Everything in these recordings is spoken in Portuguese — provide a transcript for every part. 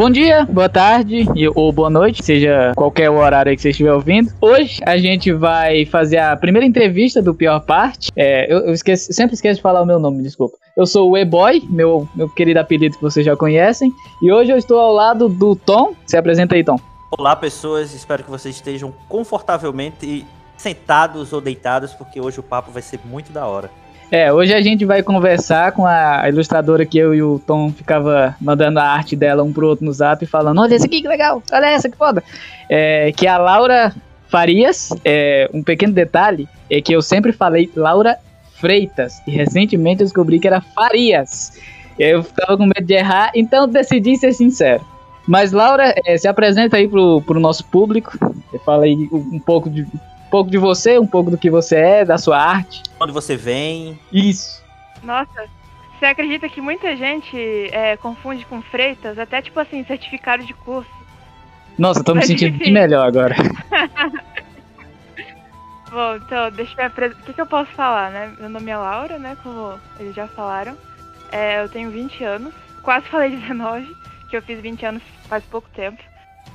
Bom dia, boa tarde ou boa noite, seja qualquer horário que você estiver ouvindo. Hoje a gente vai fazer a primeira entrevista do Pior Parte. É, eu, eu esqueço, sempre esqueço de falar o meu nome, desculpa. Eu sou o E-Boy, meu, meu querido apelido que vocês já conhecem. E hoje eu estou ao lado do Tom. Se apresenta aí, Tom. Olá, pessoas. Espero que vocês estejam confortavelmente sentados ou deitados, porque hoje o papo vai ser muito da hora. É, hoje a gente vai conversar com a ilustradora que eu e o Tom ficava mandando a arte dela um pro outro no zap, falando: olha esse aqui que legal, olha essa que foda. É, que a Laura Farias, é, um pequeno detalhe, é que eu sempre falei Laura Freitas, e recentemente eu descobri que era Farias. Eu tava com medo de errar, então decidi ser sincero. Mas Laura, é, se apresenta aí pro, pro nosso público, fala aí um pouco de pouco de você, um pouco do que você é, da sua arte. Onde você vem. Isso. Nossa, você acredita que muita gente é, confunde com freitas, até tipo assim, certificado de curso. Nossa, tô me sentindo bem melhor agora. Bom, então, deixa eu me apresentar. O que, que eu posso falar, né? Meu nome é Laura, né? Como eles já falaram. É, eu tenho 20 anos. Quase falei 19, que eu fiz 20 anos faz pouco tempo.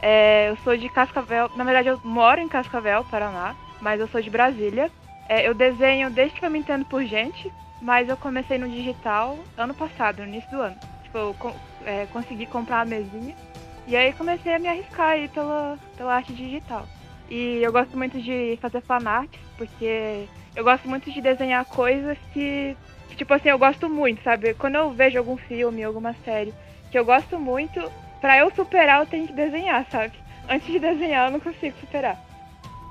É, eu sou de Cascavel. Na verdade, eu moro em Cascavel, Paraná mas eu sou de Brasília. É, eu desenho desde que eu me entendo por gente, mas eu comecei no digital ano passado, no início do ano. Tipo, eu é, consegui comprar a mesinha e aí comecei a me arriscar aí pela, pela arte digital. E eu gosto muito de fazer fanart, porque eu gosto muito de desenhar coisas que, que, tipo assim, eu gosto muito, sabe? Quando eu vejo algum filme, alguma série que eu gosto muito, pra eu superar eu tenho que desenhar, sabe? Antes de desenhar eu não consigo superar.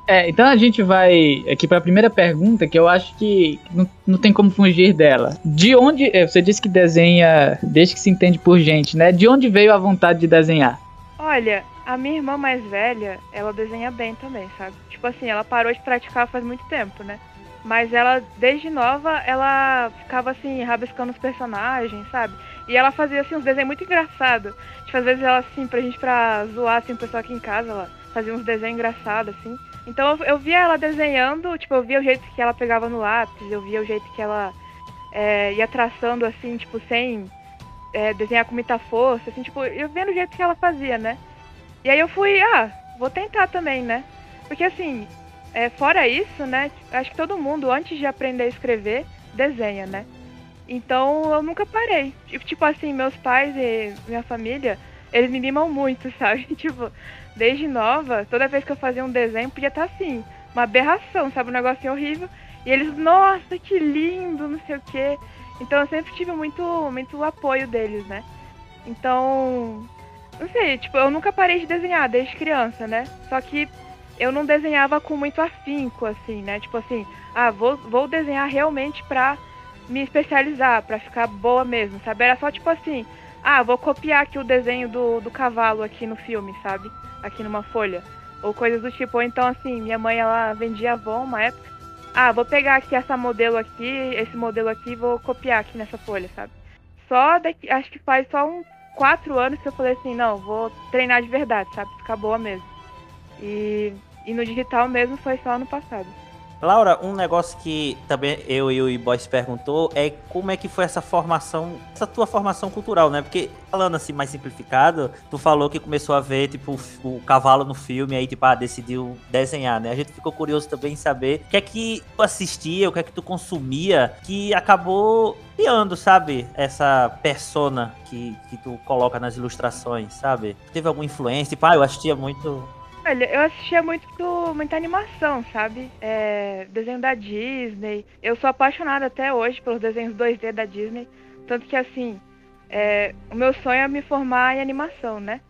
É, então a gente vai aqui para a primeira pergunta, que eu acho que não, não tem como fugir dela. De onde. É, você disse que desenha desde que se entende por gente, né? De onde veio a vontade de desenhar? Olha, a minha irmã mais velha, ela desenha bem também, sabe? Tipo assim, ela parou de praticar faz muito tempo, né? Mas ela, desde nova, ela ficava assim, rabiscando os personagens, sabe? E ela fazia assim uns desenhos muito engraçados. Tipo, às vezes ela assim, pra gente pra zoar assim o pessoal aqui em casa, ela fazia uns desenhos engraçados, assim. Então eu, via ela desenhando, tipo, eu via o jeito que ela pegava no lápis, eu via o jeito que ela é, ia traçando assim, tipo, sem é, desenhar com muita força, assim, tipo, eu via o jeito que ela fazia, né? E aí eu fui, ah, vou tentar também, né? Porque assim, é, fora isso, né? Acho que todo mundo, antes de aprender a escrever, desenha, né? Então eu nunca parei. Tipo assim, meus pais e minha família, eles me mimam muito, sabe? tipo, desde nova, toda vez que eu fazia um desenho, podia estar assim, uma aberração, sabe? Um negocinho horrível. E eles, nossa, que lindo, não sei o quê. Então eu sempre tive muito, muito apoio deles, né? Então, não sei, tipo, eu nunca parei de desenhar desde criança, né? Só que eu não desenhava com muito afinco, assim, né? Tipo assim, ah, vou, vou desenhar realmente pra me especializar, pra ficar boa mesmo, sabe? Era só tipo assim, ah, vou copiar aqui o desenho do, do cavalo aqui no filme, sabe? aqui numa folha. Ou coisas do tipo. Ou então, assim, minha mãe, ela vendia Avon uma época. Ah, vou pegar aqui essa modelo aqui, esse modelo aqui vou copiar aqui nessa folha, sabe? Só daqui, acho que faz só uns quatro anos que eu falei assim, não, vou treinar de verdade, sabe? Ficar boa mesmo. E, e no digital mesmo foi só ano passado. Laura, um negócio que também eu e o E-Boys perguntou é como é que foi essa formação, essa tua formação cultural, né? Porque, falando assim mais simplificado, tu falou que começou a ver, tipo, o, cavalo no filme, aí, tipo, ah, decidiu desenhar, né? A gente ficou curioso também em saber o que é que tu assistia, o que é que tu consumia, que acabou criando, sabe? Essa persona que, que tu coloca nas ilustrações, sabe? Teve alguma influência? Tipo, ah, eu assistia muito Olha, eu assistia muito, muita animação, sabe? É, desenho da Disney. Eu sou apaixonada até hoje pelos desenhos 2D da Disney. Tanto que, assim, é, o meu sonho é me formar em animação, né?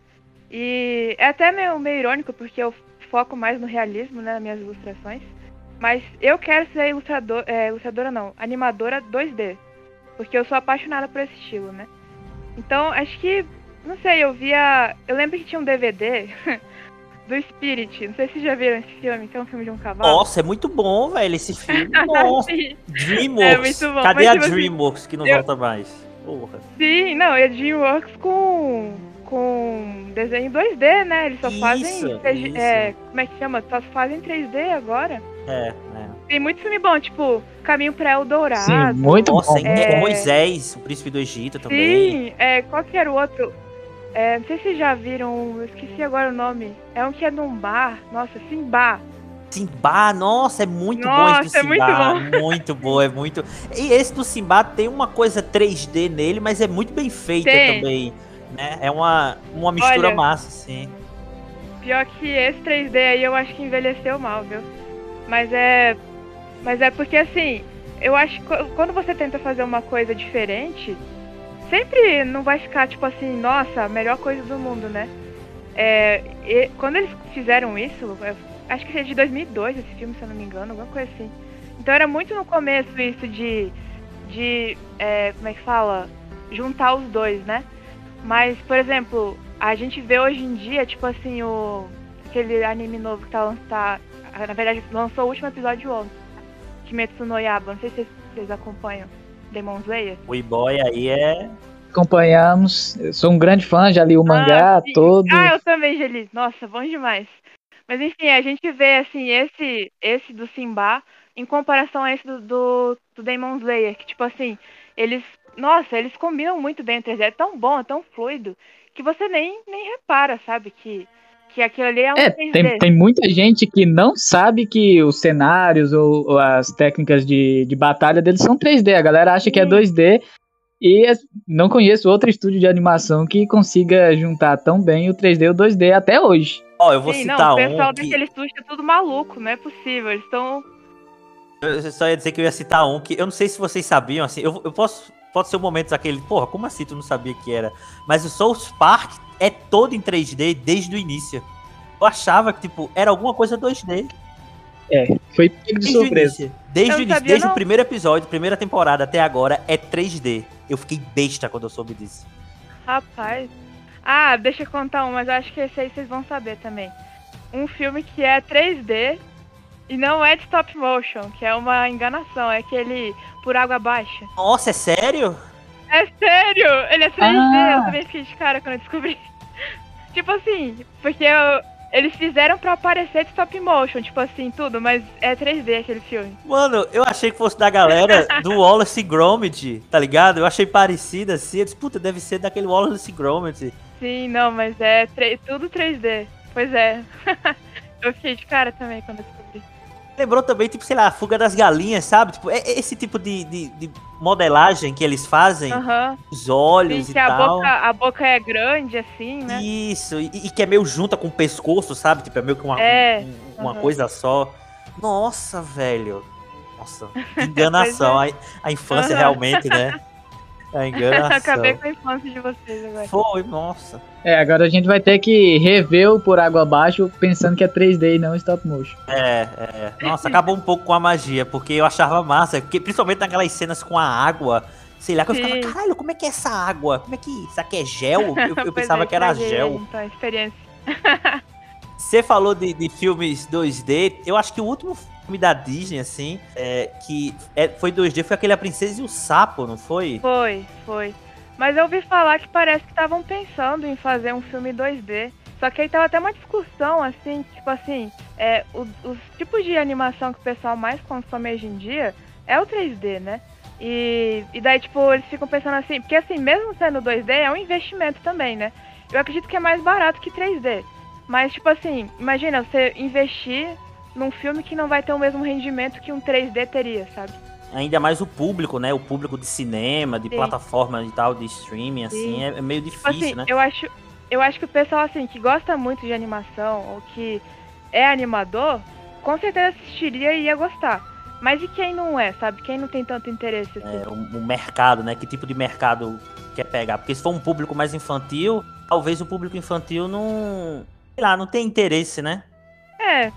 E é até meio, meio irônico, porque eu foco mais no realismo, né? Nas minhas ilustrações. Mas eu quero ser ilustrador, é, ilustradora, não, animadora 2D. Porque eu sou apaixonada por esse estilo, né? Então, acho que, não sei, eu via. Eu lembro que tinha um DVD. do Spirit. Não sei se vocês já viram esse filme, que é um filme de um cavalo. Nossa, é muito bom, velho, esse filme. Nossa. Dreamworks. É Cadê a tipo assim, Dreamworks que não eu... volta mais? Porra. Sim, não, é Dreamworks com com desenho 2D, né? Eles só isso, fazem. Isso. É, como é que chama? Só fazem 3D agora. É, é. Tem muito filme bom, tipo Caminho para Eldorado. Sim, muito Nossa, bom. É... Moisés, o príncipe do Egito também. Sim, é, qual que era o outro? É, não sei se vocês já viram, eu esqueci agora o nome. É um que é num bar. Nossa, Simba. Simba, nossa, é muito Nossa, bom esse do é Simba. muito muito bom, é muito. E esse do Simba tem uma coisa 3D nele, mas é muito bem feita Tem. também. Né? É uma, uma mistura Olha. massa, sim. Pior que esse 3D aí eu acho que envelheceu mal, viu? Mas é. Mas é porque assim, eu acho que qu- quando você tenta fazer uma coisa diferente, sempre não vai ficar tipo assim, nossa, melhor coisa do mundo, né? É, e quando eles fizeram isso, é, acho que é de 2002 esse filme, se eu não me engano, alguma coisa assim. Então era muito no começo isso de. de. é, como é que fala? Juntar os dois, né? Mas, por exemplo, a gente vê hoje em dia, tipo assim, o. aquele anime novo que tá lançado. Na verdade, lançou o último episódio ontem. Kimetsu no Yaba, não sei se vocês acompanham. Demon Slayer. O E-Boy aí é. Acompanhamos. Eu sou um grande fã, já li o mangá Ah, todo. Ah, eu também, Geli. Nossa, bom demais. Mas enfim, a gente vê assim, esse, esse do Simba em comparação a esse do, do, do Demon Slayer, que tipo assim, eles. Nossa, eles combinam muito bem entre eles. É tão bom, é tão fluido, que você nem, nem repara, sabe? Que, que aquilo ali é um É, 3D. tem, tem muita gente que não sabe que os cenários ou, ou as técnicas de, de batalha deles são 3D. A galera acha que é Sim. 2D. E é- não conheço outro estúdio de animação que consiga juntar tão bem o 3D e o 2D até hoje. Ó, eu vou Sim, citar não, o um. pessoal Que... daquele estúdio é tudo maluco, não é possível. Eles estão. Eu só ia dizer que eu ia citar um que eu não sei se vocês sabiam, assim, eu, eu posso. Pode ser um momento daquele, porra, como assim tu não sabia que era? Mas o South Park é todo em 3D desde o início. Eu achava que, tipo, era alguma coisa 2D. É, foi pego de surpresa. início. Desde o início, sabia, desde o primeiro episódio, primeira temporada até agora, é 3D. Eu fiquei besta quando eu soube disso. Rapaz. Ah, deixa eu contar um, mas eu acho que esse aí vocês vão saber também. Um filme que é 3D e não é de stop motion, que é uma enganação, é aquele Por Água Baixa. Nossa, é sério? É sério! Ele é 3D, Ah. eu também fiquei de cara quando eu descobri. tipo assim, porque eu- eles fizeram pra parecer de stop motion, tipo assim, tudo, mas é 3D aquele filme. Mano, eu achei que fosse da galera do Wallace e Gromit, tá ligado? Eu achei parecido assim. Eu disse, puta, deve ser daquele Wallace e Gromit. Sim, não, mas é tudo 3D. Pois é. eu fiquei de cara também quando eu descobri. Lembrou também, tipo, sei lá, a fuga das galinhas, sabe? Tipo, é é esse tipo de, de, de modelagem que eles fazem, os olhos Sim, e a tal. boca, a boca é grande, assim, né? Isso, e, e que é meio junta com o pescoço, sabe? Tipo, é meio que uma, É, um- uma coisa só. Nossa, velho. Nossa, que enganação. a, a infância realmente, né? A enganação. Acabei com a infância de vocês agora. Foi, nossa. É, agora a gente vai ter que rever o Por Água Abaixo pensando que é 3D e não stop motion. É, é. Nossa, acabou um pouco com a magia, porque eu achava massa, porque principalmente naquelas cenas com a água, sei lá, que eu ficava, Sim. caralho, como é que é essa água? Como é que. Isso aqui é gel? Eu, eu pensava é, que era gel. Então, experiência. Você falou de, de filmes 2D, eu acho que o último filme da Disney, assim, é, que é- foi 2D, foi aquele A Princesa e o Sapo, não foi? Foi, foi. Mas eu ouvi falar que parece que estavam pensando em fazer um filme 2D. Só que aí tava até uma discussão, assim, tipo assim, é, o- os tipos de animação que o pessoal mais consome hoje em dia é o 3D, né? E, e daí, tipo, eles ficam pensando assim, porque assim, mesmo sendo 2D, é um investimento também, né? Eu acredito que é mais barato que 3D. Mas, tipo assim, imagina você investir num filme que não vai ter o mesmo rendimento que um 3D teria, sabe? Ainda mais o público, né? O público de cinema, de Sim. plataforma e tal, de streaming, assim, Sim. é, é meio Tipo difícil, assim, né? eu acho, eu acho que o pessoal assim que gosta muito de animação ou que é animador, com certeza assistiria e ia gostar. Mas e quem não é, sabe? Quem não tem tanto interesse assim? É, o, o mercado, né? Que tipo de mercado quer pegar? Porque se for um público mais infantil, talvez o público infantil não. Sei lá, não tem interesse, né? É,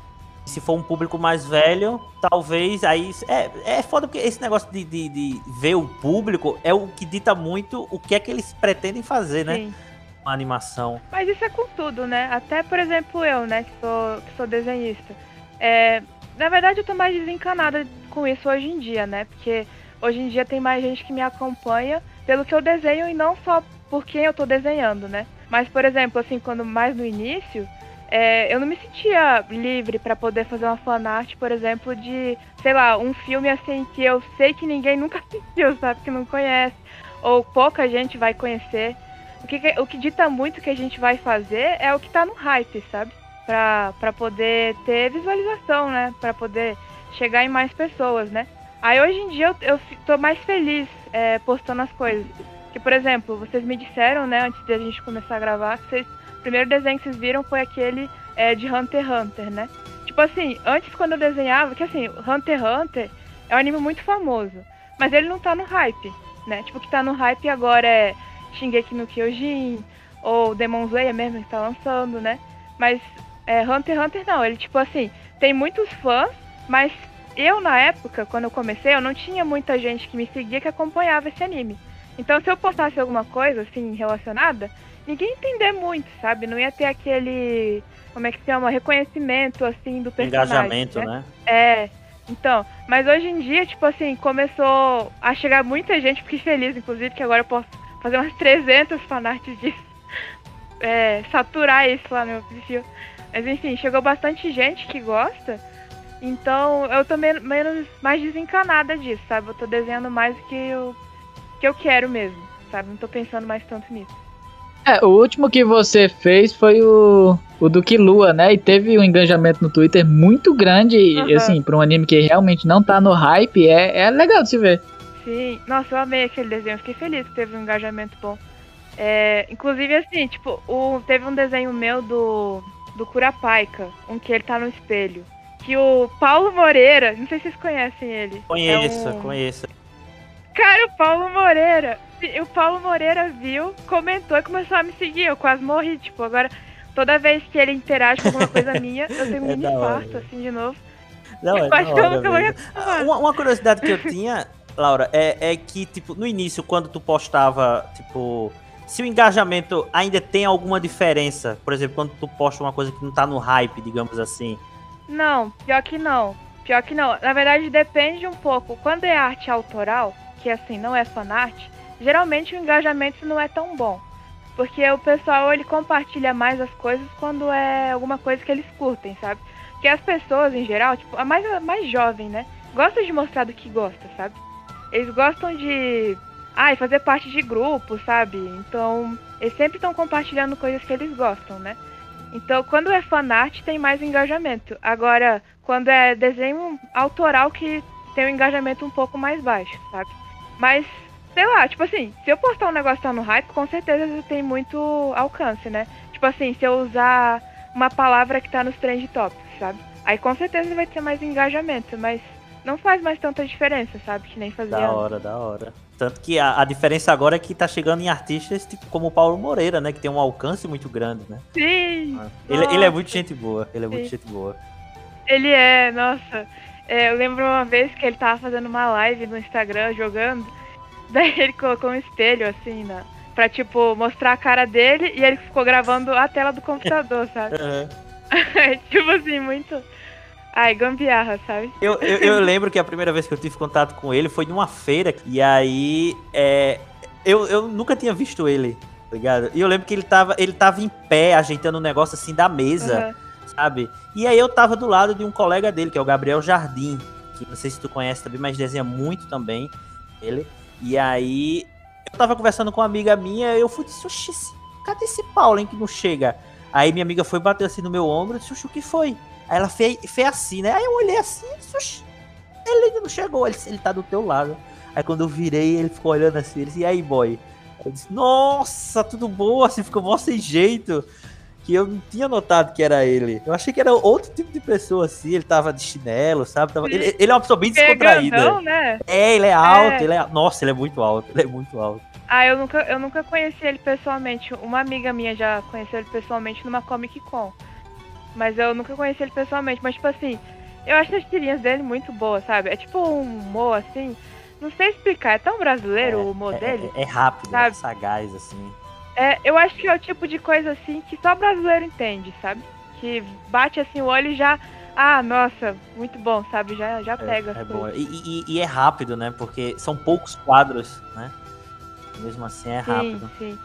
Se for um público mais velho, talvez aí. É, é foda porque esse negócio de, de, de ver o público é o que dita muito o que é que eles pretendem fazer, né? sim. Uma animação. Mas isso é com tudo, né? Até, por exemplo, eu, né, que sou, que sou desenhista. É, na verdade, eu tô mais desencanada com isso hoje em dia, né? Porque hoje em dia tem mais gente que me acompanha pelo que eu desenho e não só por quem eu tô desenhando, né? Mas, por exemplo, assim, quando mais no início, é, eu não me sentia livre pra poder fazer uma fanart, por exemplo, de, sei lá, um filme assim que eu sei que ninguém nunca assistiu, sabe? Que não conhece. Ou pouca gente vai conhecer. o que, o que dita muito que a gente vai fazer é o que tá no hype, sabe? Pra, pra poder ter visualização, né? Pra poder chegar em mais pessoas, né? Aí hoje em dia eu, eu tô mais feliz é, postando as coisas. Que, por exemplo, vocês me disseram, né, antes de a gente começar a gravar, que vocês, primeiro desenho que vocês viram foi aquele é, de Hunter x Hunter, né? Tipo assim, antes quando eu desenhava, que assim, Hunter x Hunter é um anime muito famoso, mas ele não tá no hype, né? Tipo, que tá no hype agora é Shingeki no Kyojin, ou Demon Slayer mesmo que tá lançando, né? Mas é, Hunter x Hunter não, ele tipo assim, tem muitos fãs, mas eu na época, quando eu comecei, eu não tinha muita gente que me seguia que acompanhava esse anime. Então se eu postasse alguma coisa assim relacionada, ninguém entender muito, sabe? Não ia ter aquele, como é que se chama, reconhecimento assim do personagem. Engajamento, né? né? É. Então, mas hoje em dia, tipo assim, começou a chegar muita gente, fiquei feliz, inclusive, que agora eu posso fazer umas 300 fanarts disso. É, saturar isso lá no meu perfil. Mas enfim, chegou bastante gente que gosta. Então eu tô menos, mais desencanada disso, sabe? Eu tô desenhando mais o que eu, que eu quero mesmo, sabe? Não tô pensando mais tanto nisso. É, o último que você fez foi o, o do Kilua, né? E teve um engajamento no Twitter muito grande. Uhum. E, assim, pra um anime que realmente não tá no hype, é, é legal de se ver. Sim, nossa, eu amei aquele desenho, fiquei feliz que teve um engajamento bom. É, inclusive, assim, tipo, o, teve um desenho meu do, do Curapaika, um que ele tá no espelho. Que o Paulo Moreira, não sei se vocês conhecem ele. Conheço, é um... conheço. Cara, o Paulo Moreira, o Paulo Moreira viu, comentou e começou a me seguir. Eu quase morri, tipo, agora toda vez que ele interage com alguma coisa minha, eu tenho um é mini infarto, assim, de novo. Não, eu é acho que eu nunca vou uma, uma curiosidade que eu tinha Laura, é, é que, tipo, no início, quando tu postava, tipo, se o engajamento ainda tem alguma diferença, por exemplo, quando tu posta uma coisa que não tá no hype, digamos assim. Não, pior que não. Pior que não. Na verdade, depende um pouco. Quando é arte autoral, que assim, não é fanart, geralmente o engajamento não é tão bom. Porque o pessoal, ele compartilha mais as coisas quando é alguma coisa que eles curtem, sabe? Porque as pessoas, em geral, tipo, a mais, a mais jovem, né? Gosta de mostrar do que gosta, sabe? Eles gostam de. Ai, fazer parte de grupo, sabe? Então, eles sempre estão compartilhando coisas que eles gostam, né? Então, quando é fanart, tem mais engajamento. Agora, quando é desenho autoral, que tem um engajamento um pouco mais baixo, sabe? Mas, sei lá, tipo assim, se eu postar um negócio tá no hype, com certeza tem muito alcance, né? Tipo assim, se eu usar uma palavra que tá nos trend topics, sabe? Aí com certeza vai ter mais engajamento, mas não faz mais tanta diferença, sabe? Que nem fazia. Da hora, da hora. Tanto que a, a, diferença agora é que tá chegando em artistas tipo, como o Paulo Moreira, né? Que tem um alcance muito grande, né? Sim! Ele, ele é muito gente boa, ele é Sim. muito gente boa. Ele é, nossa. É, eu lembro uma vez que ele tava fazendo uma live no Instagram jogando. Daí ele colocou um espelho assim, na, pra tipo, mostrar a cara dele e ele ficou gravando a tela do computador, sabe? Uhum. tipo assim, muito Ai, gambiarra, sabe? Eu, eu, eu, lembro que a primeira vez que eu tive contato com ele foi numa feira. E aí, é, eu, eu nunca tinha visto ele, tá ligado? E eu lembro que ele tava, ele tava em pé, ajeitando um negócio assim da mesa, uhum. Sabe? E aí eu tava do lado de um colega dele, que é o Gabriel Jardim, que não sei se tu conhece também, mas desenha muito também ele. E aí, eu tava conversando com uma amiga minha, eu fui disse, oxi, cadê esse Paulo, hein, que não chega? Aí minha amiga foi bater assim no meu ombro e disse, o que foi? Aí ela fez, fez assim, né? Aí eu olhei assim, ele ainda não chegou, ele, ele tá do teu lado. Aí quando eu virei, ele ficou olhando assim, ele disse, e aí, boy? Eu disse, nossa, tudo bom? Assim, ficou mó sem jeito. Que eu não tinha notado que era ele. Eu achei que era outro tipo de pessoa, assim. Ele tava de chinelo, sabe? Tava... Ele, ele, é uma pessoa bem descontraída. né? É, ele é alto, é. ele é. Nossa, ele é muito alto, ele é muito alto. Ah, eu nunca, eu nunca conheci ele pessoalmente. Uma amiga minha já conheceu ele pessoalmente numa Comic Con. Mas eu nunca conheci ele pessoalmente. Mas, tipo assim, eu acho as tirinhas dele muito boas, sabe? É tipo um humor, assim. Não sei explicar, é tão brasileiro é, o humor é, dele. É, é rápido, é sabe? é sagaz, assim. É, eu acho que é o tipo de coisa, assim, que só brasileiro entende, sabe? Que bate, assim, o olho e já... Ah, nossa, muito bom, sabe? Já, já é, pega. É, bom. E, e, e, é rápido, né? Porque são poucos quadros, né? Mesmo assim é rápido. Sim, sim.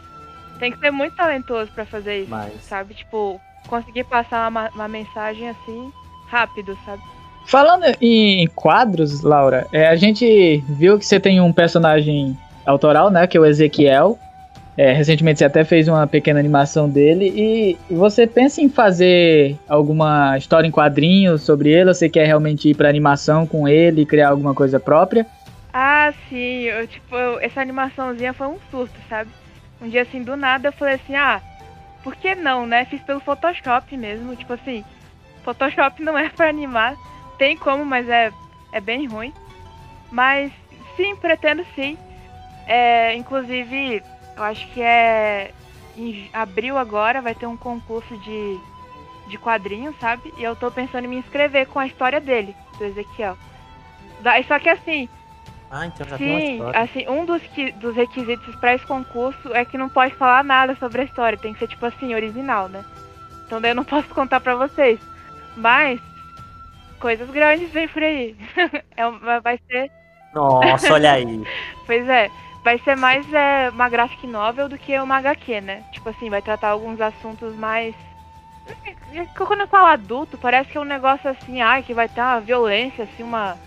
Tem que ser muito talentoso para fazer isso, Mas... sabe? Tipo, conseguir passar uma, uma mensagem assim rápido, sabe? Falando em quadros, Laura, é, a gente viu que você tem um personagem autoral, né? Que é o Ezequiel. É, recentemente você até fez uma pequena animação dele e você pensa em fazer alguma história em quadrinhos sobre ele? Ou você quer realmente ir para animação com ele e criar alguma coisa própria? Ah, sim. Eu, tipo, eu, essa animaçãozinha foi um surto, sabe? Um dia assim, do nada, eu falei assim, ah, por que não, né? Fiz pelo Photoshop mesmo. Tipo assim, Photoshop não é para animar. Tem como, mas é, é bem ruim. Mas sim, pretendo sim. É, inclusive, eu acho que é em abril agora vai ter um concurso de, de quadrinhos, sabe? E eu tô pensando em me inscrever com a história dele, do Ezequiel. Só que assim. Ah, então já sim, tem uma história. assim, um dos, que, dos requisitos para esse concurso é que não pode falar nada sobre a história. Tem que ser, tipo assim, original, né? Então daí eu não posso contar pra vocês. Mas coisas grandes vem por aí. é, vai ser. Nossa, olha aí. pois é vai ser mais é, uma graphic novel do que uma HQ, né? Tipo assim, vai tratar alguns assuntos mais. Quando eu falo adulto, parece que é um negócio assim, ai, que vai ter uma violência, assim, uma.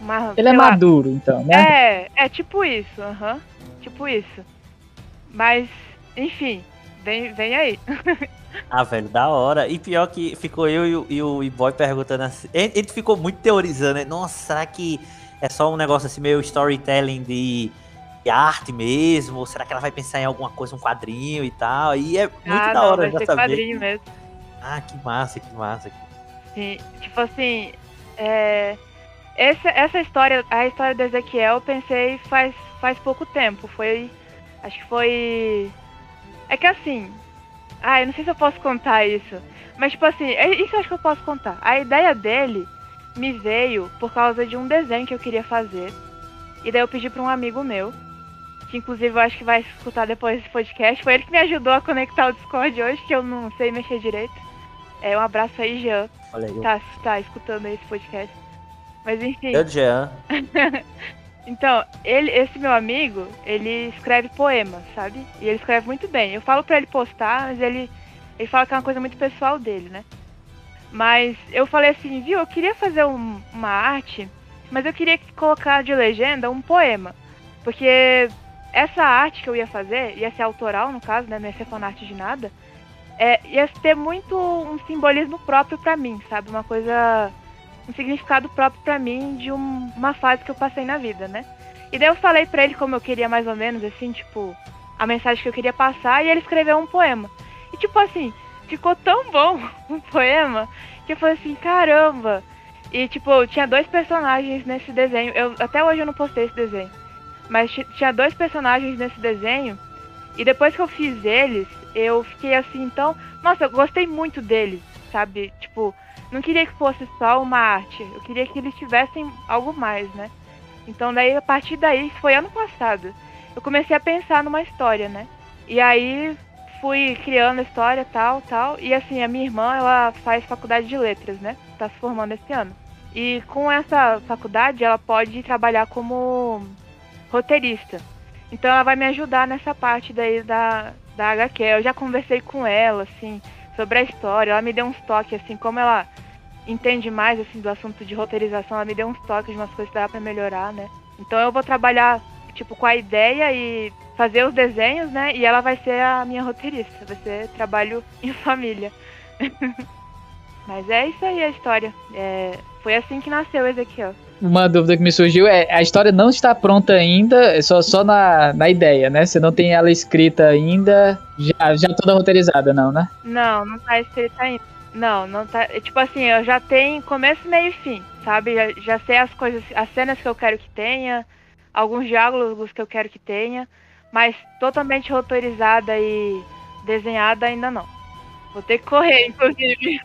uma Ele é lá. maduro, então, né? É, é tipo isso, aham. Tipo isso. Mas, enfim, vem, vem aí. Ah, velho, da hora. E pior que ficou eu e o, e o E-Boy perguntando assim. Ele ficou muito teorizando, né? Nossa, será que é só um negócio assim, meio storytelling de arte mesmo? Ou será que ela vai pensar em alguma coisa, um quadrinho e tal? E é muito ah, da não, hora vai já saber. quadrinho mesmo. Ah, que massa, que massa. Sim, tipo assim, é... essa, essa história, a história do Ezequiel, eu pensei faz, faz pouco tempo. Foi. Acho que foi. É que assim. Ah, eu não sei se eu posso contar isso. Mas, tipo assim, é, isso eu acho que eu posso contar. A ideia dele me veio por causa de um desenho que eu queria fazer. E daí eu pedi para um amigo meu que inclusive eu acho que vai escutar depois desse podcast. Foi ele que me ajudou a conectar o Discord hoje, que eu não sei mexer direito. É, um abraço aí, Jean. Olha aí. Tá, tá escutando esse podcast. Mas enfim. Eu, Jean. então, ele, esse meu amigo, ele escreve poemas, sabe? E ele escreve muito bem. Eu falo pra ele postar, mas ele, ele fala que é uma coisa muito pessoal dele, né? Mas eu falei assim, viu, eu queria fazer um, uma arte, mas eu queria colocar de legenda um poema. Porque essa arte que eu ia fazer, ia ser autoral no caso, né? Não ia ser fanart de nada. É, ia ter muito um simbolismo próprio para mim, sabe? Uma coisa. Um significado próprio para mim de um, uma fase que eu passei na vida, né? E daí eu falei pra ele como eu queria mais ou menos, assim, tipo, a mensagem que eu queria passar, e ele escreveu um poema. E tipo assim, ficou tão bom um poema que eu falei assim, caramba! E tipo, tinha dois personagens nesse desenho. Eu, até hoje eu não postei esse desenho. Mas tinha dois personagens nesse desenho. E depois que eu fiz eles, eu fiquei assim, então. Nossa, eu gostei muito deles, sabe? Tipo, não queria que fosse só uma arte. Eu queria que eles tivessem algo mais, né? Então daí, a partir daí, foi ano passado. Eu comecei a pensar numa história, né? E aí fui criando a história, tal, tal. E assim, a minha irmã, ela faz faculdade de letras, né? Tá se formando esse ano. E com essa faculdade, ela pode trabalhar como roteirista. Então ela vai me ajudar nessa parte daí da, da HQ. Eu já conversei com ela, assim, sobre a história. Ela me deu uns toques, assim, como ela entende mais, assim, do assunto de roteirização, ela me deu uns toques de umas coisas que dá pra melhorar, né? Então eu vou trabalhar, tipo, com a ideia e fazer os desenhos, né? E ela vai ser a minha roteirista. Vai ser trabalho em família. Mas é isso aí a história. É, foi assim que nasceu Ezequiel uma dúvida que me surgiu é: a história não está pronta ainda, é só, só na, na ideia, né? Você não tem ela escrita ainda, já, já toda roteirizada, não, né? Não, não tá escrita ainda. Não, não tá. É, tipo assim, eu já tenho começo, meio e fim, sabe? Já, já sei as coisas, as cenas que eu quero que tenha, alguns diálogos que eu quero que tenha, mas totalmente roteirizada e desenhada ainda não. Vou ter que correr, inclusive.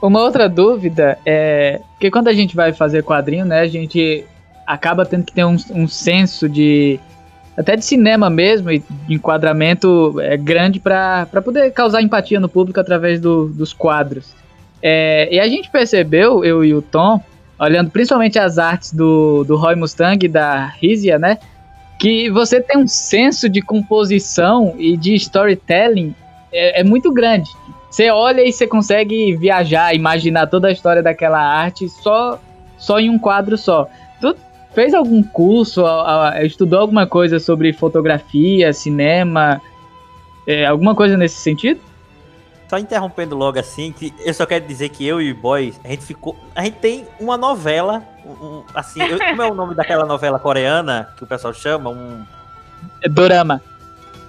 Uma outra dúvida é que quando a gente vai fazer quadrinho, né, a gente acaba tendo que ter um, um senso de até de cinema mesmo e de enquadramento é grande para poder causar empatia no público através do, dos quadros. É, e a gente percebeu, eu e o Tom, olhando principalmente as artes do, do Roy Mustang e da Rizia, né? Que você tem um senso de composição e de storytelling é, é muito grande. Você olha e você consegue viajar, imaginar toda a história daquela arte só, só em um quadro só. Tu fez algum curso, estudou alguma coisa sobre fotografia, cinema, é, alguma coisa nesse sentido? Só interrompendo logo assim, que eu só quero dizer que eu e o Boy, a gente ficou. A gente tem uma novela, um, assim, eu, como é o nome daquela novela coreana que o pessoal chama? Um. É dorama.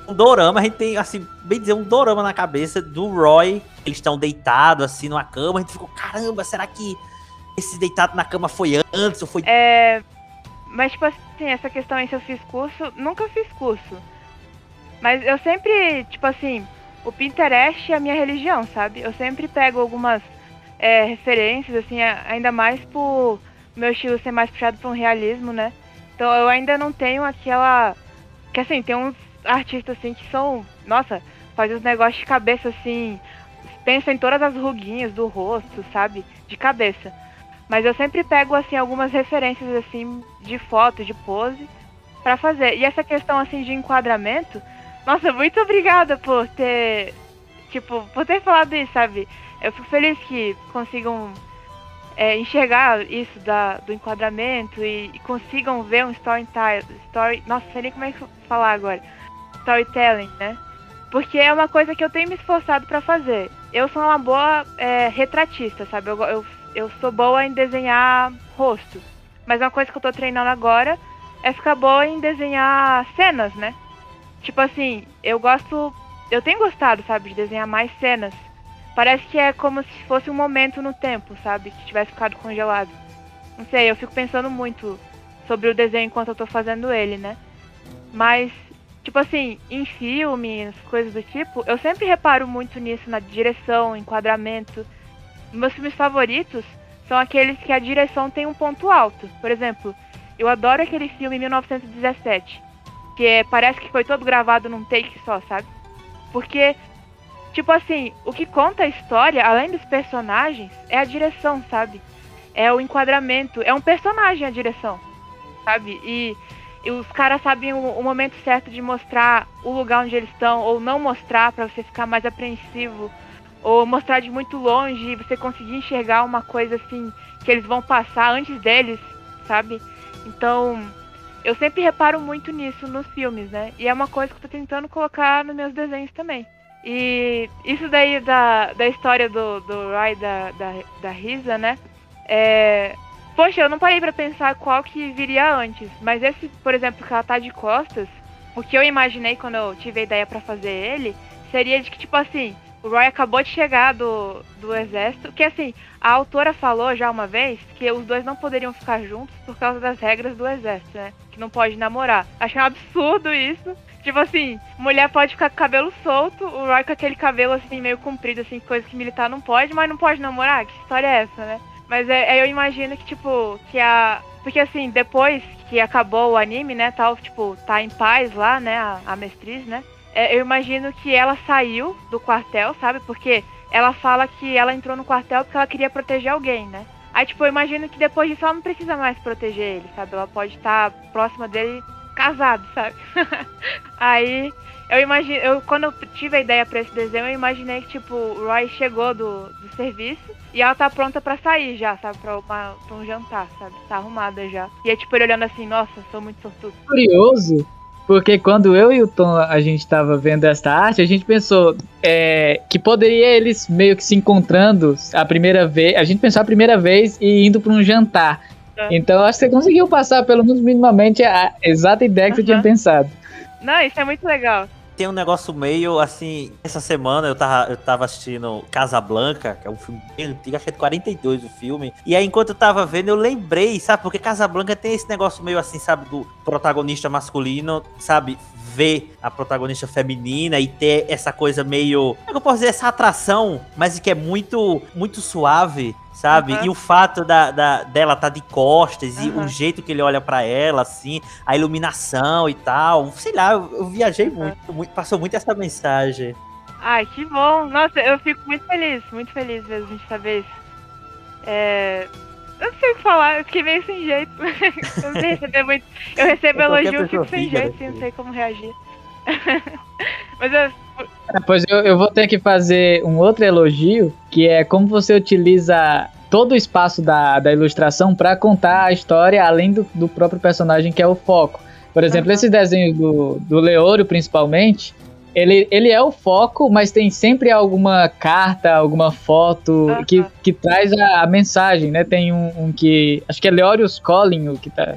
Um dorama, a gente tem, assim, bem dizer, um dorama na cabeça do Roy. Eles estão deitados, assim, numa cama. A gente ficou, caramba, será que esse deitado na cama foi antes ou foi. É. Mas, tipo assim, essa questão aí se eu fiz curso, nunca fiz curso. Mas eu sempre, tipo assim, o Pinterest é a minha religião, sabe? Eu sempre pego algumas é, referências, assim, ainda mais por meu estilo ser mais puxado para um realismo, né? Então eu ainda não tenho aquela. Que assim, tem uns artistas assim que são. Nossa, faz uns negócios de cabeça assim. Pensa em todas as ruguinhas do rosto, sabe? De cabeça. Mas eu sempre pego assim algumas referências assim de foto, de pose para fazer. E essa questão assim de enquadramento, nossa, muito obrigada por ter. Tipo, por ter falado isso, sabe? Eu fico feliz que consigam é, enxergar isso da, do enquadramento e, e consigam ver um storytelling. Story, nossa, sei nem como é que falar agora. Storytelling, né? Porque é uma coisa que eu tenho me esforçado para fazer. Eu sou uma boa é, retratista, sabe? Eu, eu, eu sou boa em desenhar rosto. Mas uma coisa que eu tô treinando agora é ficar boa em desenhar cenas, né? Tipo assim, eu gosto. Eu tenho gostado, sabe, de desenhar mais cenas. Parece que é como se fosse um momento no tempo, sabe? Que tivesse ficado congelado. Não sei, eu fico pensando muito sobre o desenho enquanto eu tô fazendo ele, né? Mas, tipo assim, em filmes, coisas do tipo, eu sempre reparo muito nisso, na direção, enquadramento. Meus filmes favoritos são aqueles que a direção tem um ponto alto. Por exemplo, eu adoro aquele filme 1917 que é, parece que foi todo gravado num take só, sabe? Porque, tipo assim, o que conta a história, além dos personagens, é a direção, sabe? É o enquadramento. É um personagem a direção, sabe? E, e os caras sabem o, o, momento certo de mostrar o lugar onde eles estão, ou não mostrar para você ficar mais apreensivo, ou mostrar de muito longe e você conseguir enxergar uma coisa assim que eles vão passar antes deles, sabe? Então eu sempre reparo muito nisso nos filmes, né? E é uma coisa que eu tô tentando colocar nos meus desenhos também. E isso daí da, da história do, do Rai da, da, da Risa, né? É... Poxa, eu não parei para pensar qual que viria antes. Mas esse, por exemplo, que ela tá de costas, o que eu imaginei quando eu tive a ideia para fazer ele, seria de que, tipo assim, o Roy acabou de chegar do, do exército, que assim, a autora falou já uma vez que os dois não poderiam ficar juntos por causa das regras do exército, né? Que não pode namorar. Achei um absurdo isso. Tipo assim, mulher pode ficar com cabelo solto, o Roy com aquele cabelo assim, meio comprido, assim, coisa que militar não pode, mas não pode namorar? Que história é essa, né? Mas é, é eu imagino que, tipo, que a. Porque assim, depois que acabou o anime, né, tal, tipo, tá em paz lá, né, a, a mestriz, né? É, eu imagino que ela saiu do quartel, sabe? Porque ela fala que ela entrou no quartel porque ela queria proteger alguém, né? Aí, tipo, eu imagino que depois disso ela não precisa mais proteger ele, sabe? Ela pode estar próxima dele casado, sabe? Aí, eu imagino, eu, quando eu tive a ideia para esse desenho, eu imaginei que, tipo, o Roy chegou do, do serviço e ela tá pronta para sair já, sabe? Pra, uma, pra um jantar, sabe? Tá arrumada já. E aí, tipo, ele olhando assim, nossa, sou muito sortudo. Curioso porque quando eu e o Tom a gente tava vendo esta arte, a gente pensou é, que poderia eles meio que se encontrando a primeira vez. A gente pensou a primeira vez e indo para um jantar. É. Então acho que você conseguiu passar, pelo menos minimamente, a exata ideia que uhum. você tinha pensado. Não, isso é muito legal tem um negócio meio assim. Essa semana eu tava, eu tava assistindo Casablanca, que é um filme bem antigo, acho que é de 42 o filme. E aí, enquanto eu tava vendo, eu lembrei, sabe? Porque Casablanca tem esse negócio meio assim, sabe? Do protagonista masculino, sabe? Ver a protagonista feminina e ter essa coisa meio. Como é eu posso dizer? Essa atração, mas que é muito, muito suave, sabe? Uhum. E o fato da, da, dela estar tá de costas uhum. e o jeito que ele olha para ela, assim, a iluminação e tal. Sei lá, eu, eu viajei uhum. muito, muito, passou muito essa mensagem. Ai, que bom. Nossa, eu fico muito feliz, muito feliz mesmo de saber isso. É... Eu não sei o que falar, eu fiquei meio sem jeito. eu não sei receber muito. Eu recebo elogio, fico sem jeito, assim, não sei como reagir. Mas eu. Ah, pois eu, eu vou ter que fazer um outro elogio, que é como você utiliza todo o espaço da, da ilustração para contar a história além do, do próprio personagem que é o foco. Por exemplo, uhum. esses desenhos do, do Leório, principalmente, ele, ele é o foco, mas tem sempre alguma carta, alguma foto que, que traz a, a, mensagem, né? Tem um, um, que. Acho que é Leorius Collin, o que, tá,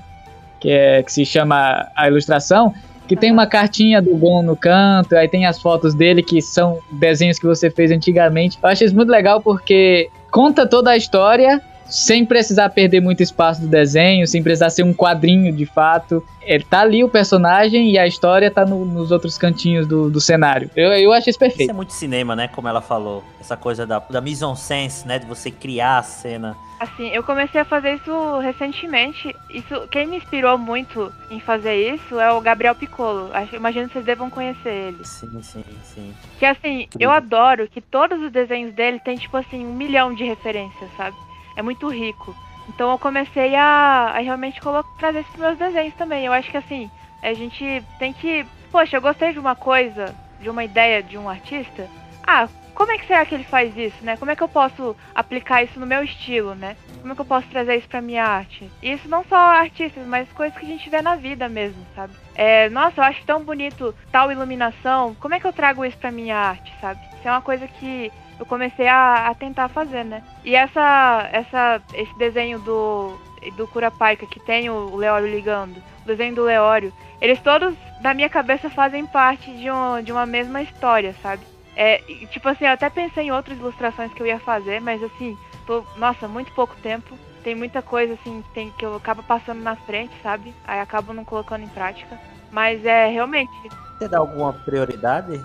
que, é, que se chama a ilustração, que tem uma cartinha do Gon no canto, aí tem as fotos dele que são desenhos que você fez antigamente. Eu acho isso muito legal porque conta toda a história sem precisar perder muito espaço do desenho, sem precisar ser um quadrinho de fato. Ele tá ali o personagem e a história tá no, nos outros cantinhos do, do cenário. Eu, eu acho isso perfeito. Isso é muito cinema, né? Como ela falou. Essa coisa da, da mise-en-scène, né? De você criar a cena. Assim, eu comecei a fazer isso recentemente. Isso, quem me inspirou muito em fazer isso é o Gabriel Piccolo. Acho, imagino que vocês devam conhecer ele. Sim, sim, sim. Que assim, eu adoro que todos os desenhos dele tem, tipo assim, um milhão de referências, sabe? É muito rico. Então eu comecei a, a realmente trazer isso meus desenhos também. Eu acho que assim, a gente tem que. Poxa, eu gostei de uma coisa, de uma ideia de um artista. Ah, como é que será que ele faz isso, né? Como é que eu posso aplicar isso no meu estilo, né? Como é que eu posso trazer isso pra minha arte? E isso não só artistas, mas coisas que a gente vê na vida mesmo, sabe? É, nossa, eu acho tão bonito tal iluminação. Como é que eu trago isso pra minha arte, sabe? Isso é uma coisa que eu comecei a, a tentar fazer, né? E essa, essa, esse desenho do, do Curapaika que tem o Leório ligando, o desenho do Leório, eles todos, na minha cabeça, fazem parte de, um, de uma mesma história, sabe? É, tipo assim, eu até pensei em outras ilustrações que eu ia fazer, mas assim, tô, nossa, muito pouco tempo. Tem muita coisa assim tem, que eu acabo passando na frente, sabe? Aí acabo não colocando em prática. Mas é realmente. Você dá alguma prioridade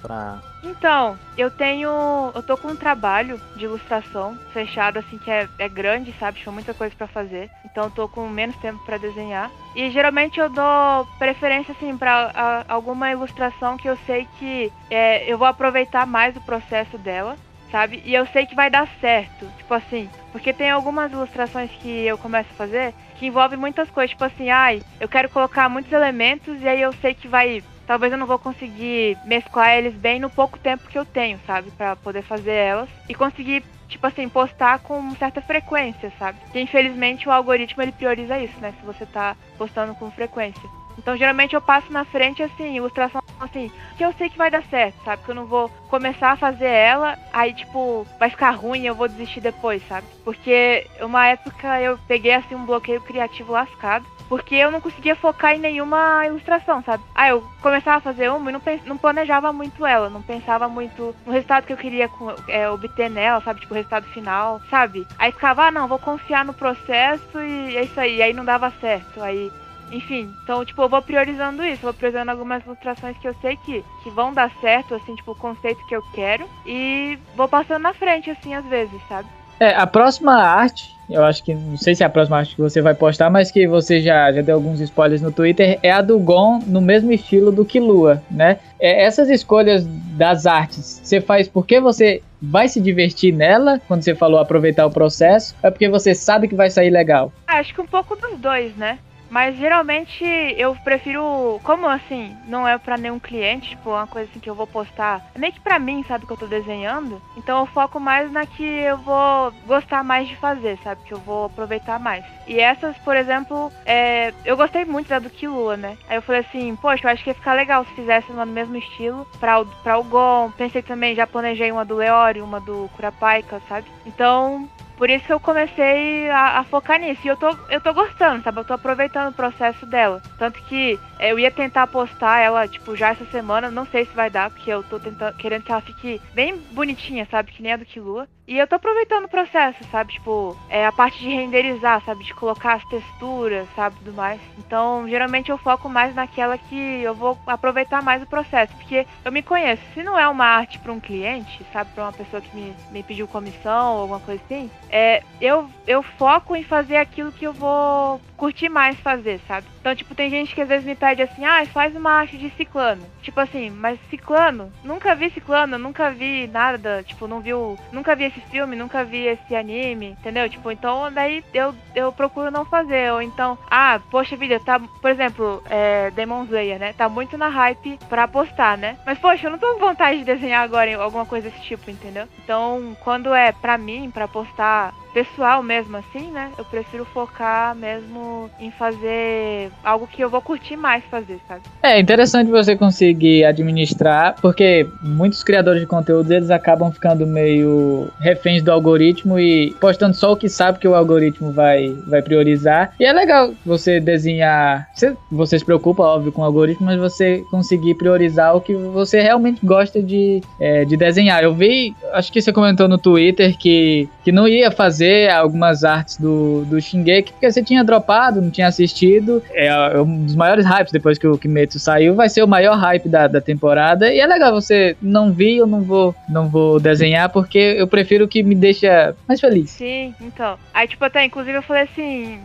pra. Então, eu tenho. Eu tô com um trabalho de ilustração fechado, assim, que é, é grande, sabe? Tinha muita coisa para fazer. Então eu tô com menos tempo para desenhar. E geralmente eu dou preferência, assim, pra a, alguma ilustração que eu sei que é, eu vou aproveitar mais o processo dela sabe? E eu sei que vai dar certo, tipo assim, porque tem algumas ilustrações que eu começo a fazer que envolvem muitas coisas, tipo assim, ai, eu quero colocar muitos elementos e aí eu sei que vai talvez eu não vou conseguir mesclar eles bem no pouco tempo que eu tenho, sabe? para poder fazer elas. E conseguir, tipo assim, postar com certa frequência, sabe? Que infelizmente o algoritmo ele prioriza isso, né? Se você tá postando com frequência. Então geralmente eu passo na frente assim, ilustração assim, que eu sei que vai dar certo, sabe? Que eu não vou começar a fazer ela, aí tipo, vai ficar ruim e eu vou desistir depois, sabe? Porque uma época eu peguei assim um bloqueio criativo lascado porque eu não conseguia focar em nenhuma ilustração, sabe? Ah, eu começava a fazer uma e não, não planejava muito ela, não pensava muito no resultado que eu queria é, obter nela, sabe? Tipo, o resultado final, sabe? Aí ficava, ah, não, vou confiar no processo e é isso aí. Aí não dava certo. Aí enfim, então, tipo, eu vou priorizando isso, vou priorizando algumas ilustrações que eu sei que, que vão dar certo, assim, tipo, o conceito que eu quero, e vou passando na frente, assim, às vezes, sabe? É, a próxima arte, eu acho que não sei se é a próxima arte que você vai postar, mas que você já, já deu alguns spoilers no Twitter, é a do Gon no mesmo estilo do que Lua, né? É, essas escolhas das artes, você faz porque você vai se divertir nela, quando você falou aproveitar o processo, é porque você sabe que vai sair legal? Acho que um pouco dos dois, né? Mas geralmente eu prefiro, como assim, não é para nenhum cliente, tipo, uma coisa assim que eu vou postar, é meio que pra mim, sabe, que eu tô desenhando. Então eu foco mais na que eu vou gostar mais de fazer, sabe, que eu vou aproveitar mais. E essas, por exemplo, é, eu gostei muito da do Kilua, né? Aí eu falei assim, poxa, eu acho que ia ficar legal se fizesse uma no mesmo estilo pra o, pra o Gon. Pensei também, já planejei uma do Leori, uma do Kurapaika, sabe? Então, por isso que eu comecei a, a, focar nisso. E eu tô, eu tô gostando, sabe? Eu tô aproveitando o processo dela. Tanto que eu ia tentar postar ela, tipo, já essa semana. Não sei se vai dar, porque eu tô tentando, querendo que ela fique bem bonitinha, sabe? Que nem a do Kilua. E eu tô aproveitando o processo, sabe? Tipo, é a parte de renderizar, sabe? De colocar as texturas, sabe? Tudo mais. Então, geralmente eu foco mais naquela que eu vou aproveitar mais o processo. Porque eu me conheço. Se não é uma arte para um cliente, sabe? Pra uma pessoa que me, me pediu comissão ou alguma coisa assim, é, eu, eu foco em fazer aquilo que eu vou curtir mais fazer, sabe? Então, tipo, tem gente que às vezes me pede assim, ah, faz uma arte de ciclano. Tipo assim, mas ciclano? Nunca vi ciclano, nunca vi nada, tipo, não viu. Nunca vi esse filme, nunca vi esse anime, entendeu? Tipo, então daí eu, eu procuro não fazer. Ou então, ah, poxa vida, tá. Por exemplo, é, Demon Slayer, né? Tá muito na hype pra postar, né? Mas, poxa, eu não tô com vontade de desenhar agora alguma coisa desse tipo, entendeu? Então, quando é pra mim, pra postar pessoal mesmo assim, né? Eu prefiro focar mesmo em fazer algo que eu vou curtir mais fazer, sabe? É interessante você conseguir administrar, porque muitos criadores de conteúdo eles acabam ficando meio reféns do algoritmo e postando só o que sabe que o algoritmo vai, vai priorizar. E é legal você desenhar. Você, você se preocupa, óbvio, com o algoritmo, mas você conseguir priorizar o que você realmente gosta de, é, de desenhar. Eu vi, acho que você comentou no Twitter que, que não ia fazer algumas artes do, do Shingeki porque você tinha dropado, não tinha assistido. É, é um dos maiores hypes depois que o Kimetsu saiu, vai ser o maior hype da, da temporada. E é legal você não vi, eu não vou, não vou desenhar porque eu prefiro que me deixa mais feliz. Sim, então. Aí, tipo, até, inclusive, eu falei assim,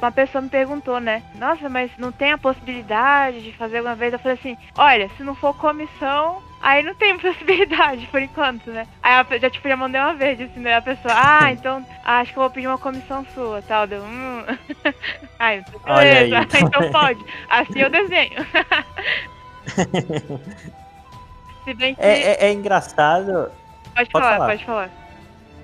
uma pessoa me perguntou, né? Nossa, mas não tem a possibilidade de fazer alguma vez? Eu falei assim, olha, se não for comissão, Aí não tem possibilidade por enquanto, né? Aí eu já, tipo, já mandei uma vez, assim, né? A pessoa, ah, então acho que eu vou pedir uma comissão sua, tal. Deu, hum. Aí, beleza, então pode. Assim eu desenho. Se bem que... é, é, é engraçado. Pode, pode falar, falar, pode falar.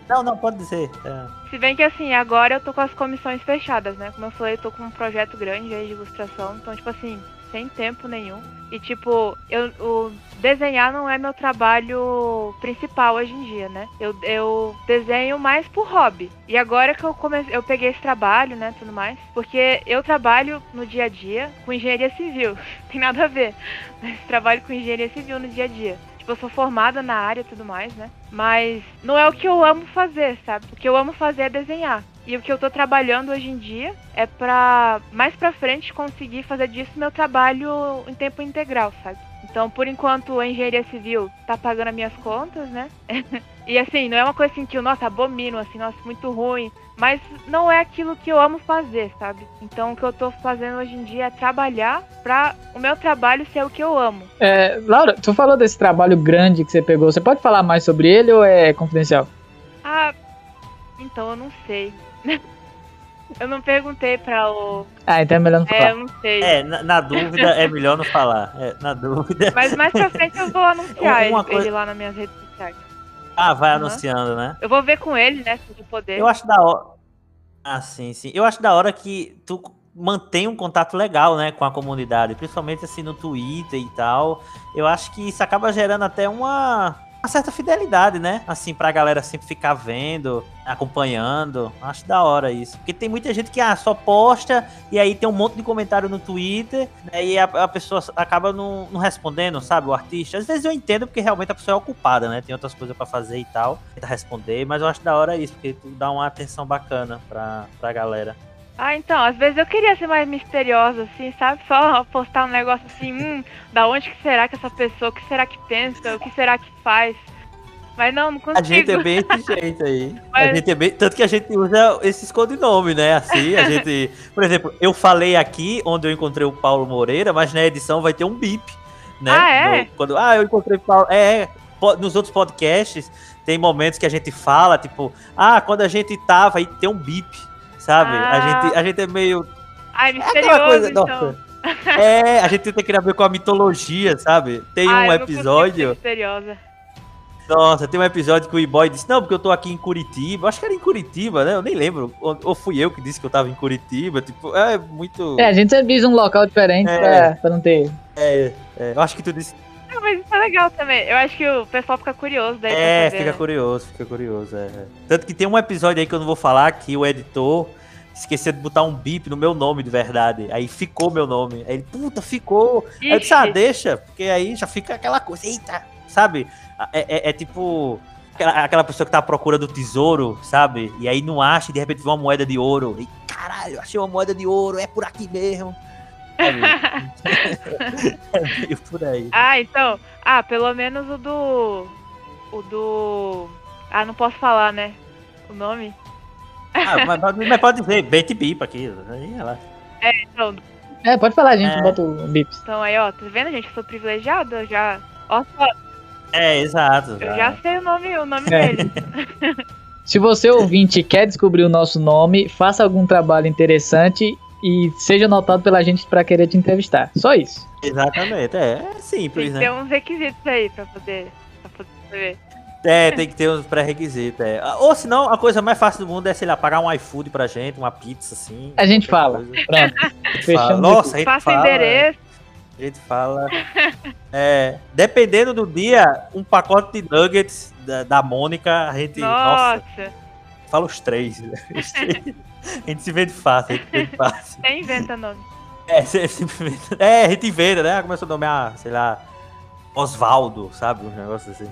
Não, não, pode dizer. É. Se bem que assim, agora eu tô com as comissões fechadas, né? Como eu falei, eu tô com um projeto grande aí de ilustração. Então, tipo assim, sem tempo nenhum. E tipo, eu, o desenhar não é meu trabalho principal hoje em dia, né? Eu, eu desenho mais por hobby. E agora que eu comecei, eu peguei esse trabalho, né, tudo mais, porque eu trabalho no dia a dia com engenharia civil. Tem nada a ver. Mas trabalho com engenharia civil no dia a dia. Tipo, eu sou formada na área e tudo mais, né? Mas não é o que eu amo fazer, sabe? O que eu amo fazer é desenhar. E o que eu tô trabalhando hoje em dia é pra mais pra frente conseguir fazer disso meu trabalho em tempo integral, sabe? Então, por enquanto, a engenharia civil tá pagando as minhas contas, né? e assim, não é uma coisa assim que eu, nossa, abomino, assim, nossa, muito ruim. Mas não é aquilo que eu amo fazer, sabe? Então, o que eu tô fazendo hoje em dia é trabalhar pra o meu trabalho ser o que eu amo. É, Laura, tu falou desse trabalho grande que você pegou. Você pode falar mais sobre ele ou é confidencial? Ah, então eu não sei. Eu não perguntei pra o. Ah, então é melhor não falar. É, eu não sei. É, na, na dúvida é melhor não falar. É, na dúvida. Mas mais pra frente eu vou anunciar ele, coisa... ele, lá nas minhas redes sociais. Ah, vai uhum. anunciando, né? Eu vou ver com ele, né, se eu poder. Eu acho da hora. Ah, sim, sim. Eu acho da hora que tu mantém um contato legal, né, com a comunidade, principalmente assim no Twitter e tal. Eu acho que isso acaba gerando até uma uma certa fidelidade, né? Assim, pra galera sempre ficar vendo, acompanhando. Acho da hora isso. Porque tem muita gente que ah, só posta e aí tem um monte de comentário no Twitter né, e a, a pessoa acaba não, não, respondendo, sabe? O artista. Às vezes eu entendo porque realmente a pessoa é ocupada, né? Tem outras coisas para fazer e tal. Tenta responder, mas eu acho da hora isso, porque dá uma atenção bacana pra, pra galera. Ah, então, às vezes eu queria ser mais misteriosa, assim, sabe? Só postar um negócio assim, hum, da onde que será que essa pessoa, o que será que pensa, o que será que faz? Mas não, não consigo. A gente é bem desse jeito aí. Mas... A gente é bem... Tanto que a gente usa esses codinomes, né? Assim, a gente... Por exemplo, eu falei aqui onde eu encontrei o Paulo Moreira, mas na edição vai ter um bip, né? Ah, é? No... Quando... Ah, eu encontrei o Paulo... É, é, nos outros podcasts tem momentos que a gente fala, tipo... Ah, quando a gente tava aí tem um bip sabe? Ah. A, gente, a gente é meio. Ai, misterioso, é coisa, então. É, a gente tem que ver com a mitologia, sabe? Tem Ai, um episódio. Misteriosa. Nossa, tem um episódio que o E-Boy disse, não, porque eu tô aqui em Curitiba. Acho que era em Curitiba, né? Eu nem lembro. Ou, fui eu que disse que eu tava em Curitiba. Tipo, é muito. É, a gente sempre diz um local diferente é, pra, pra não ter. É, é, eu acho que tu disse. Não, mas isso é legal também. Eu acho que o pessoal fica curioso daí. É, saber, fica né? curioso, fica curioso. É. Tanto que tem um episódio aí que eu não vou falar que o editor esqueci de botar um bip no meu nome de verdade. Aí ficou meu nome. Aí ele, puta, ficou. Ixi. Aí eu disse, ah, deixa, porque aí já fica aquela coisa, eita, sabe? É, é, é tipo aquela, aquela, pessoa que tá à procura do tesouro, sabe? E aí não acha e de repente vê uma moeda de ouro. E caralho, achei uma moeda de ouro, é por aqui mesmo. É meio por aí. Ah, então. Ah, pelo menos o do. O do. Ah, não posso falar, né? O nome. Ah, mas, mas pode dizer, bait bipa aqui. Aí ela. É, então, É, pode falar, gente, É. bota o bips. então aí, ó, tá vendo, gente? Eu sou privilegiada, eu já. Ó, só, É, exato. eu já sei o nome, o nome É. dele. Se você ouvinte quer descobrir o nosso nome, faça algum trabalho interessante e seja notado pela gente pra querer te entrevistar. Só isso. Exatamente, é, é Tem simples, que ter né? uns requisitos aí pra poder, pra poder ver. É, tem que ter uns pré-requisitos. É. Ou senão, a coisa mais fácil do mundo é, sei lá, pagar um iFood pra gente, uma pizza assim. A gente fala. coisa. Pronto. Fala. Nossa, a gente Faça fala. endereço. A gente fala. É, dependendo do dia, um pacote de nuggets da, da Mônica, a gente. Nossa, Nossa, fala os três. a gente se vende fácil, a gente se vende fácil. você inventa nome. É, se- simplesmente. É, a gente inventa, né? Começou a nomear, sei lá, Osvaldo, sabe? Um negócio assim.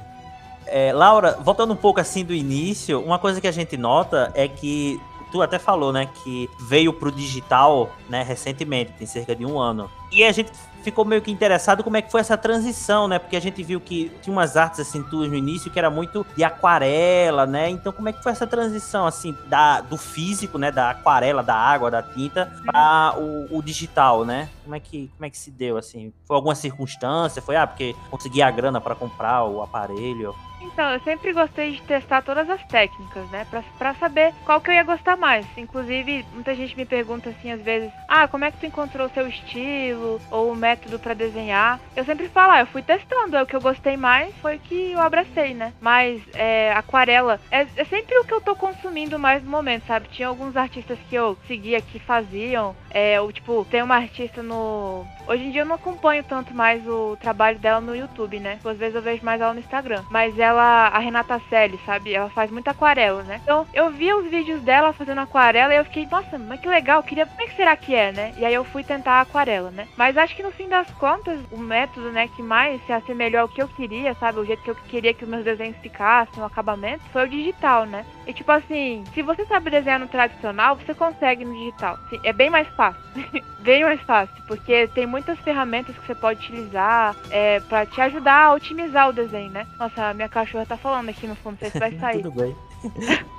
É, Laura, voltando um pouco assim do início, uma coisa que a gente nota é que tu até falou, né, que veio pro digital, né, recentemente, tem cerca de um ano. E a gente ficou meio que interessado como é que foi essa transição, né? Porque a gente viu que tinha umas artes assim tuas no início que era muito de aquarela, né? Então como é que foi essa transição assim da do físico, né, da aquarela, da água, da tinta para o, o digital, né? Como é que como é que se deu assim? Foi alguma circunstância? Foi ah, porque consegui a grana para comprar o aparelho? Então, eu sempre gostei de testar todas as técnicas, né? Pra, pra saber qual que eu ia gostar mais. Inclusive, muita gente me pergunta assim, às vezes, ah, como é que tu encontrou o seu estilo ou o método pra desenhar? Eu sempre falo, ah, eu fui testando, é o que eu gostei mais, foi que eu abracei, né? Mas é, aquarela é, é sempre o que eu tô consumindo mais no momento, sabe? Tinha alguns artistas que eu seguia que faziam, é, ou tipo, tem uma artista no. Hoje em dia eu não acompanho tanto mais o trabalho dela no YouTube, né? Às vezes eu vejo mais ela no Instagram. Mas ela, a Renata Selle, sabe? Ela faz muita aquarela, né? Então eu via os vídeos dela fazendo aquarela e eu fiquei, nossa, mas que legal, queria. Como é que será que é, né? E aí eu fui tentar a aquarela, né? Mas acho que no fim das contas, o método, né, que mais se assemelhou ao que eu queria, sabe? O jeito que eu queria que os meus desenhos ficassem, o acabamento, foi o digital, né? E tipo assim, se você sabe desenhar no tradicional, você consegue no digital. É bem mais fácil. bem mais fácil, porque tem muitas ferramentas que você pode utilizar é, para te ajudar a otimizar o desenho, né? Nossa, a minha cachorra tá falando aqui no fundo, não sei se vai sair. Tudo bem.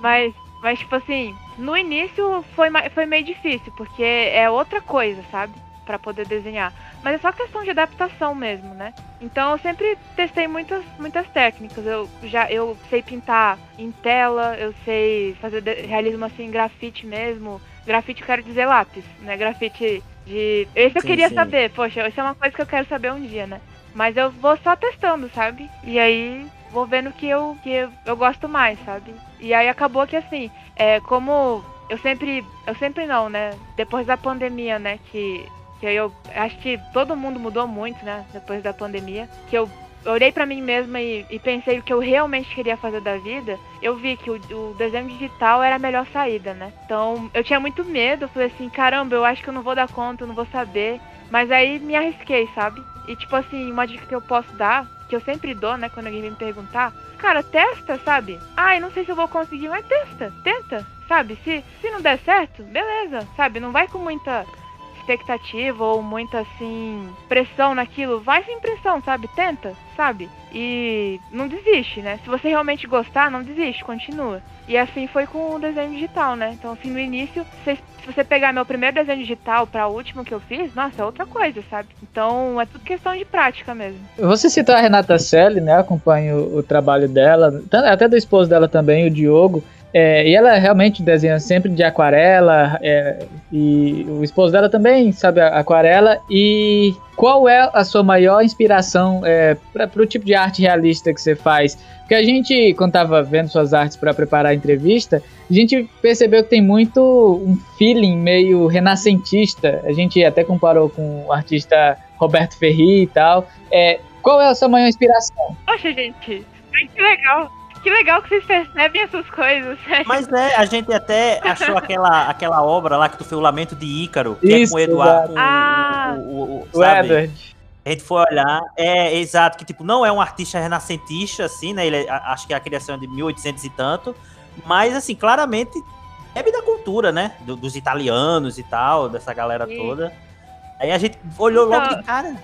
Mas, mas tipo assim, no início foi, foi meio difícil, porque é outra coisa, sabe? Pra poder desenhar. Mas é só questão de adaptação mesmo, né? Então eu sempre testei muitas, muitas técnicas. Eu já eu sei pintar em tela, eu sei fazer realismo assim, grafite mesmo. Grafite eu quero dizer lápis, né? Grafite de. Esse eu Sim, queria sim. saber, poxa, isso é uma coisa que eu quero saber um dia, né? Mas eu vou só testando, sabe? E aí vou vendo que eu, que eu, eu gosto mais, sabe? E aí acabou que assim, é, como eu sempre. Eu sempre não, né? Depois da pandemia, né? Que, que eu acho que todo mundo mudou muito, né? Depois da pandemia. Que eu olhei pra mim mesma e, e pensei o que eu realmente queria fazer da vida. Eu vi que o, o desenho digital era a melhor saída, né? Então eu tinha muito medo. Eu falei assim: caramba, eu acho que eu não vou dar conta, eu não vou saber. Mas aí me arrisquei, sabe? E tipo assim, uma dica que eu posso dar, que eu sempre dou, né, quando alguém vem me perguntar, cara, testa, sabe? Ai, não sei se eu vou conseguir, mas testa, tenta, sabe? Se, se não der certo, beleza, sabe? Não vai com muita expectativa ou muita assim pressão naquilo, vai sem pressão, sabe? Tenta, sabe? E não desiste, né? Se você realmente gostar, não desiste, continua. E assim foi com o desenho digital, né? Então, assim, no início, se, você pegar meu primeiro desenho digital para o último que eu fiz, nossa, é outra coisa, sabe? Então, é tudo questão de prática mesmo. Você citou a Renata Selle, né? Acompanho o, trabalho dela, até do esposo dela também, o Diogo. É, e ela realmente desenha sempre de aquarela, é, e o esposo dela também sabe aquarela. E qual é a sua maior inspiração é, para o tipo de arte realista que você faz? Porque a gente, quando tava vendo suas artes para preparar a entrevista, a gente percebeu que tem muito um feeling meio renascentista. A gente até comparou com o artista Roberto Ferri e tal. É, qual é a sua maior inspiração? Poxa, gente, que legal. Que legal que vocês percebem essas coisas. Mas é, a gente até achou aquela, aquela obra lá que tu fez o Lamento de Ícaro, que Isso, é com o Eduardo. com Ah. o, o, o, O? Edward. A gente foi olhar, é exato, que tipo, não é um artista renascentista, assim, né? Ele é- a- acho que a criação é de 1800 e tanto, mas assim, claramente bebe da cultura, né? Do- dos italianos e tal, dessa galera Sim. toda. Aí a gente olhou logo Então, de cara.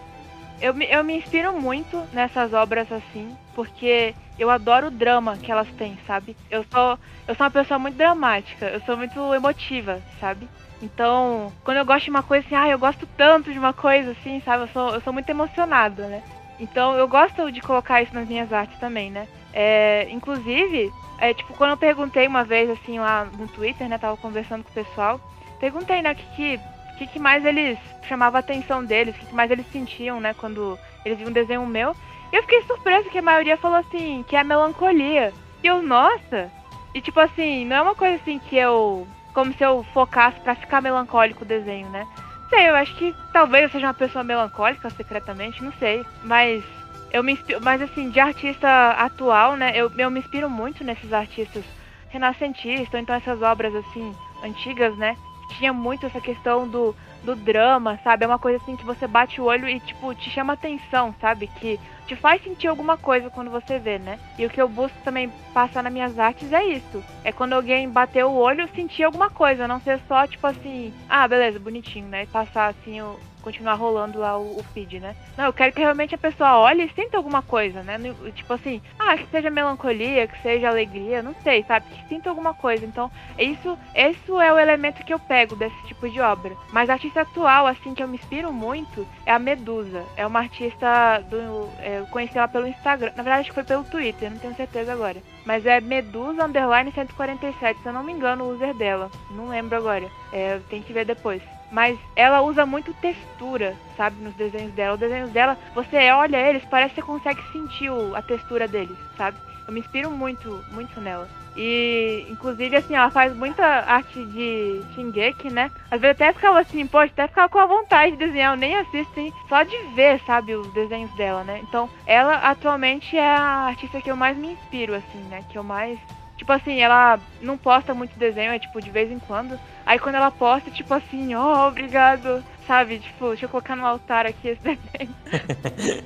Eu me, eu me inspiro muito nessas obras assim, porque eu adoro o drama que elas têm, sabe? Eu sou, eu sou uma pessoa muito dramática, eu sou muito emotiva, sabe? Então, quando eu gosto de uma coisa assim, ah, eu gosto tanto de uma coisa assim, sabe? Eu sou, eu sou muito emocionada, né? Então, eu gosto de colocar isso nas minhas artes também, né? É, inclusive, é, tipo, quando eu perguntei uma vez, assim, lá no Twitter, né? Tava conversando com o pessoal, perguntei, né, o que, que que, que mais eles chamava a atenção deles, o que, que mais eles sentiam, né, quando eles viam um desenho meu. E eu fiquei surpresa que a maioria falou assim, que é melancolia. E eu, nossa! E tipo assim, não é uma coisa assim que eu. Como se eu focasse para ficar melancólico o desenho, né? Sei, eu acho que talvez eu seja uma pessoa melancólica secretamente, não sei. Mas eu me inspiro, mas assim, de artista atual, né? Eu, eu me inspiro muito nesses artistas renascentistas, ou então essas obras assim, antigas, né? Tinha muito essa questão do, do drama, sabe? É uma coisa assim que você bate o olho e, tipo, te chama atenção, sabe? Que te faz sentir alguma coisa quando você vê, né? E o que eu busco também passar nas minhas artes é isso. É quando alguém bater o olho, sentir alguma coisa, não ser só, tipo assim, ah, beleza, bonitinho, né? E passar assim o, continuar rolando lá o, o, feed, né? Não, eu quero que realmente a pessoa olhe e sinta alguma coisa, né? Tipo assim, ah, que seja melancolia, que seja alegria, não sei, sabe? Que sinta alguma coisa. Então, isso, isso é o elemento que eu pego desse tipo de obra. Mas a artista atual, assim, que eu me inspiro muito, é a Medusa. É uma artista do. É, eu conheci ela pelo Instagram. Na verdade, acho que foi pelo Twitter, não tenho certeza agora. Mas é Medusa Underline 147, se eu não me engano, o user dela. Não lembro agora. É, tem que ver depois mas ela usa muito textura, sabe, nos desenhos dela. Os desenhos dela, você olha eles, parece que você consegue sentir a textura deles, sabe? Eu me inspiro muito, muito nela. E, inclusive, assim, ela faz muita arte de Shingeki, né? Às vezes até ficava assim, poxa, até ficava com a vontade de desenhar. Eu nem assisto, hein? só de ver, sabe, os desenhos dela, né? Então, ela atualmente é a artista que eu mais me inspiro, assim, né? Que eu mais Tipo assim, ela não posta muito desenho, é tipo de vez em quando. Aí quando ela posta, tipo assim, ó, oh, obrigado. Sabe? Tipo, deixa eu colocar no altar aqui esse desenho.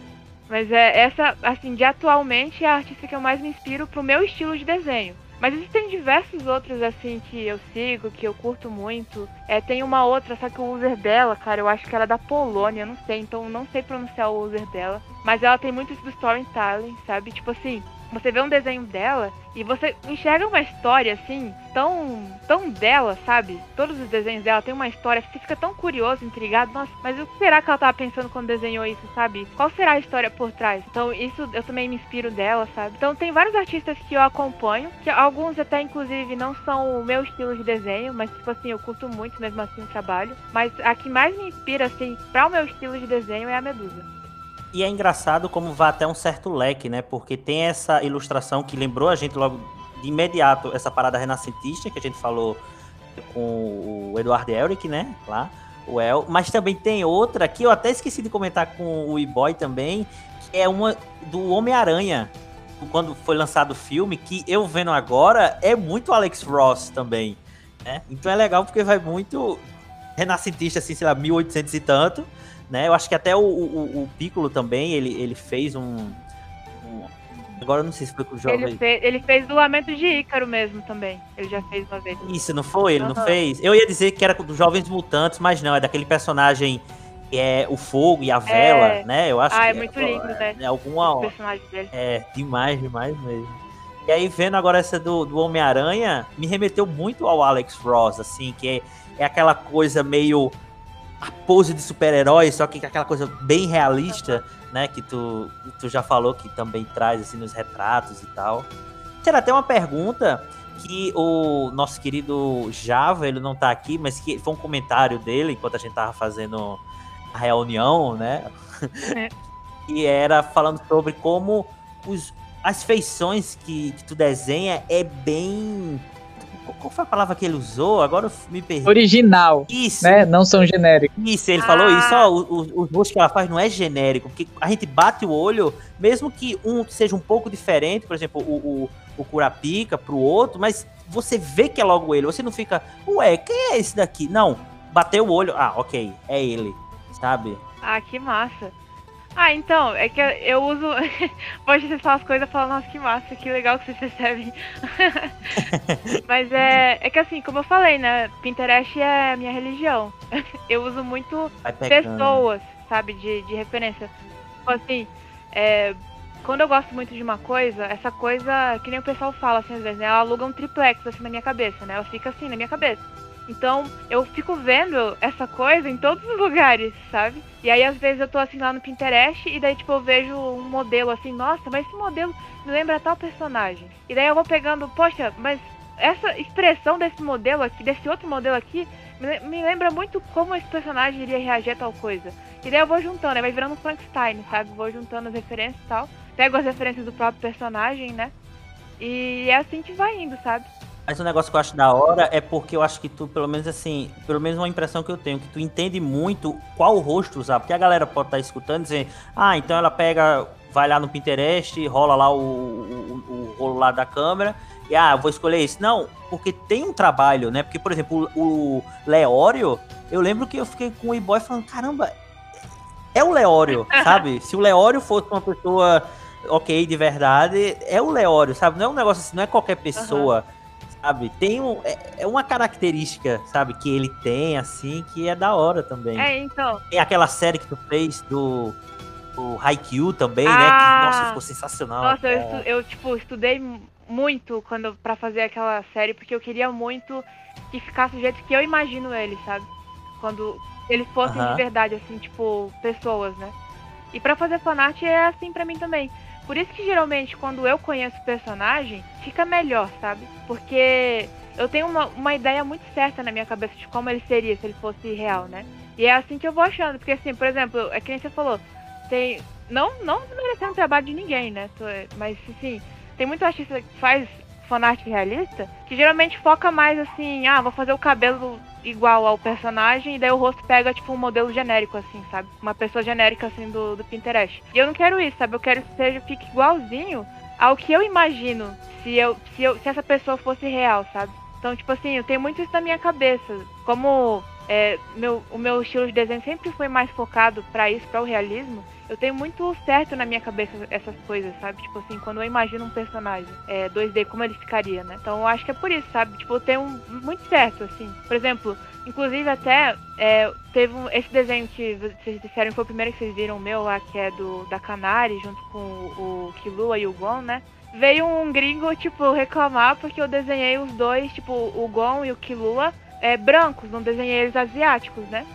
Mas é essa, assim, de atualmente é a artista que eu mais me inspiro pro meu estilo de desenho. Mas existem diversos outros, assim, que eu sigo, que eu curto muito. É, tem uma outra, só que o user dela, cara, eu acho que ela é da Polônia, não sei, então não sei pronunciar o user dela. Mas ela tem muito isso do storytelling, sabe? Tipo assim, você vê um desenho dela e você enxerga uma história assim, tão tão dela, sabe? Todos os desenhos dela tem uma história, você fica tão curioso, intrigado. Nossa, mas o que será que ela tava pensando quando desenhou isso, sabe? Qual será a história por trás? Então, isso eu também me inspiro dela, sabe? Então, tem vários artistas que eu acompanho, que alguns até inclusive não são o meu estilo de desenho, mas tipo assim, eu curto muito mesmo assim o trabalho. Mas a que mais me inspira assim para o meu estilo de desenho é a Medusa. E é engraçado como vai até um certo leque, né? Porque tem essa ilustração que lembrou a gente logo de imediato essa parada renascentista que a gente falou com o Eduardo Elric, né? Lá, o El. Mas também tem outra que eu até esqueci de comentar com o E-Boy também, que é uma do Homem-Aranha. Quando foi lançado o filme, que eu vendo agora é muito Alex Ross também. Né? Então é legal porque vai muito renascentista, assim, sei lá, 1800 e tanto né? Eu acho que até o, o, o Piccolo também, ele, ele fez um, um Agora eu não sei se foi com o jovem. Ele fez, ele fez do Lamento de Ícaro mesmo também. Ele já fez uma vez. Isso, não foi? Ele uhum. não fez? Eu ia dizer que era dos Jovens Mutantes, mas não, é daquele personagem que é o fogo e a vela, é. né? Eu acho ah, é muito lindo, né? É, alguma... O personagem dele. É, demais, demais mesmo. E aí, vendo agora essa do, do Homem-Aranha, me remeteu muito ao Alex Ross, assim, que é, é aquela coisa meio a pose de super-herói, só que aquela coisa bem realista, né? Que tu, tu já falou que também traz assim nos retratos e tal. Será até uma pergunta que o nosso querido Java, ele não tá aqui, mas que foi um comentário dele enquanto a gente tava fazendo a reunião, né? É. e era falando sobre como os, as feições que, que tu desenha é bem qual foi a palavra que ele usou? Agora eu me perdi. Original. Isso. Né? Não são genéricos. Isso, ele ah. falou isso. Ó, os, os rostos que ela faz não é genérico. Porque a gente bate o olho, mesmo que um seja um pouco diferente, por exemplo, o, o, o Curapica pro outro, mas você vê que é logo ele. Você não fica, ué, quem é esse daqui? Não. Bateu o olho, ah, ok, é ele. Sabe? Ah, que massa. Ah, então, é que eu uso. Pode falar as coisas e falar, nossa, que massa, que legal que vocês recebem. Mas é, é que assim, como eu falei, né? Pinterest é minha religião. Eu uso muito pessoas, sabe, de, de referência. tipo assim, é, quando eu gosto muito de uma coisa, essa coisa, que nem o pessoal fala assim às vezes, né? Ela aluga um triplex assim na minha cabeça, né? Ela fica assim na minha cabeça. Então, eu fico vendo essa coisa em todos os lugares, sabe? E aí, às vezes, eu tô assim lá no Pinterest e daí, tipo, eu vejo um modelo assim, nossa, mas esse modelo me lembra tal personagem. E daí eu vou pegando, poxa, mas essa expressão desse modelo aqui, desse outro modelo aqui, me lembra muito como esse personagem iria reagir a tal coisa. E daí eu vou juntando, vai virando Frankenstein, sabe? Vou juntando as referências e tal. Pego as referências do próprio personagem, né? E é assim que vai indo, sabe? Mas o negócio que eu acho da hora é porque eu acho que tu, pelo menos assim, pelo menos uma impressão que eu tenho, que tu entende muito qual rosto usar. Porque a galera pode estar tá escutando e dizer, ah, então ela pega, vai lá no Pinterest, rola lá o, o, o rolo lá da câmera, e ah, vou escolher esse. Não, porque tem um trabalho, né? Porque, por exemplo, o, o Leório, eu lembro que eu fiquei com o e-boy falando, caramba, é o Leório, sabe? Se o Leório fosse uma pessoa ok, de verdade, é o Leório, sabe? Não é um negócio assim, não é qualquer pessoa. Uhum sabe? Tem um, é, é, uma característica, sabe, que ele tem, assim, que é da hora também. É, então. Tem aquela série que tu fez do, do Haikyuu também, ah, né? Que, nossa, ficou sensacional. Nossa, eu, estu, eu, tipo, estudei muito quando para fazer aquela série, porque eu queria muito que ficasse do jeito que eu imagino ele, sabe? Quando eles fossem uh -huh. de verdade, assim, tipo, pessoas, né? E para fazer fanart é assim para mim também. Por isso que geralmente quando eu conheço o personagem, fica melhor, sabe? Porque eu tenho uma, uma ideia muito certa na minha cabeça de como ele seria se ele fosse real, né? E é assim que eu vou achando, porque assim, por exemplo, é que nem você falou, tem. Não, não merecendo o trabalho de ninguém, né? Mas assim, tem muito artista que faz fanart realista que geralmente foca mais assim, ah, vou fazer o cabelo igual ao personagem e daí o rosto pega, tipo, um modelo genérico, assim, sabe? Uma pessoa genérica, assim, do, do Pinterest. E eu não quero isso, sabe? Eu quero que seja, fique igualzinho ao que eu imagino se, eu, se, eu, se essa pessoa fosse real, sabe? Então, tipo assim, eu tenho muito isso na minha cabeça. Como é, meu, o meu estilo de desenho sempre foi mais focado para isso, para o realismo eu tenho muito certo na minha cabeça essas coisas, sabe? Tipo assim, quando eu imagino um personagem é, 2D, como ele ficaria, né? Então eu acho que é por isso, sabe? Tipo, eu tenho muito certo, assim. Por exemplo, inclusive até é, teve um, esse desenho que vocês disseram foi o primeiro que vocês viram meu lá, que é do da Canari, junto com o, o Kilua e o Gon, né? Veio um gringo, tipo, reclamar porque eu desenhei os dois, tipo, o Gon e o Kilua, é, brancos, não desenhei eles asiáticos, né?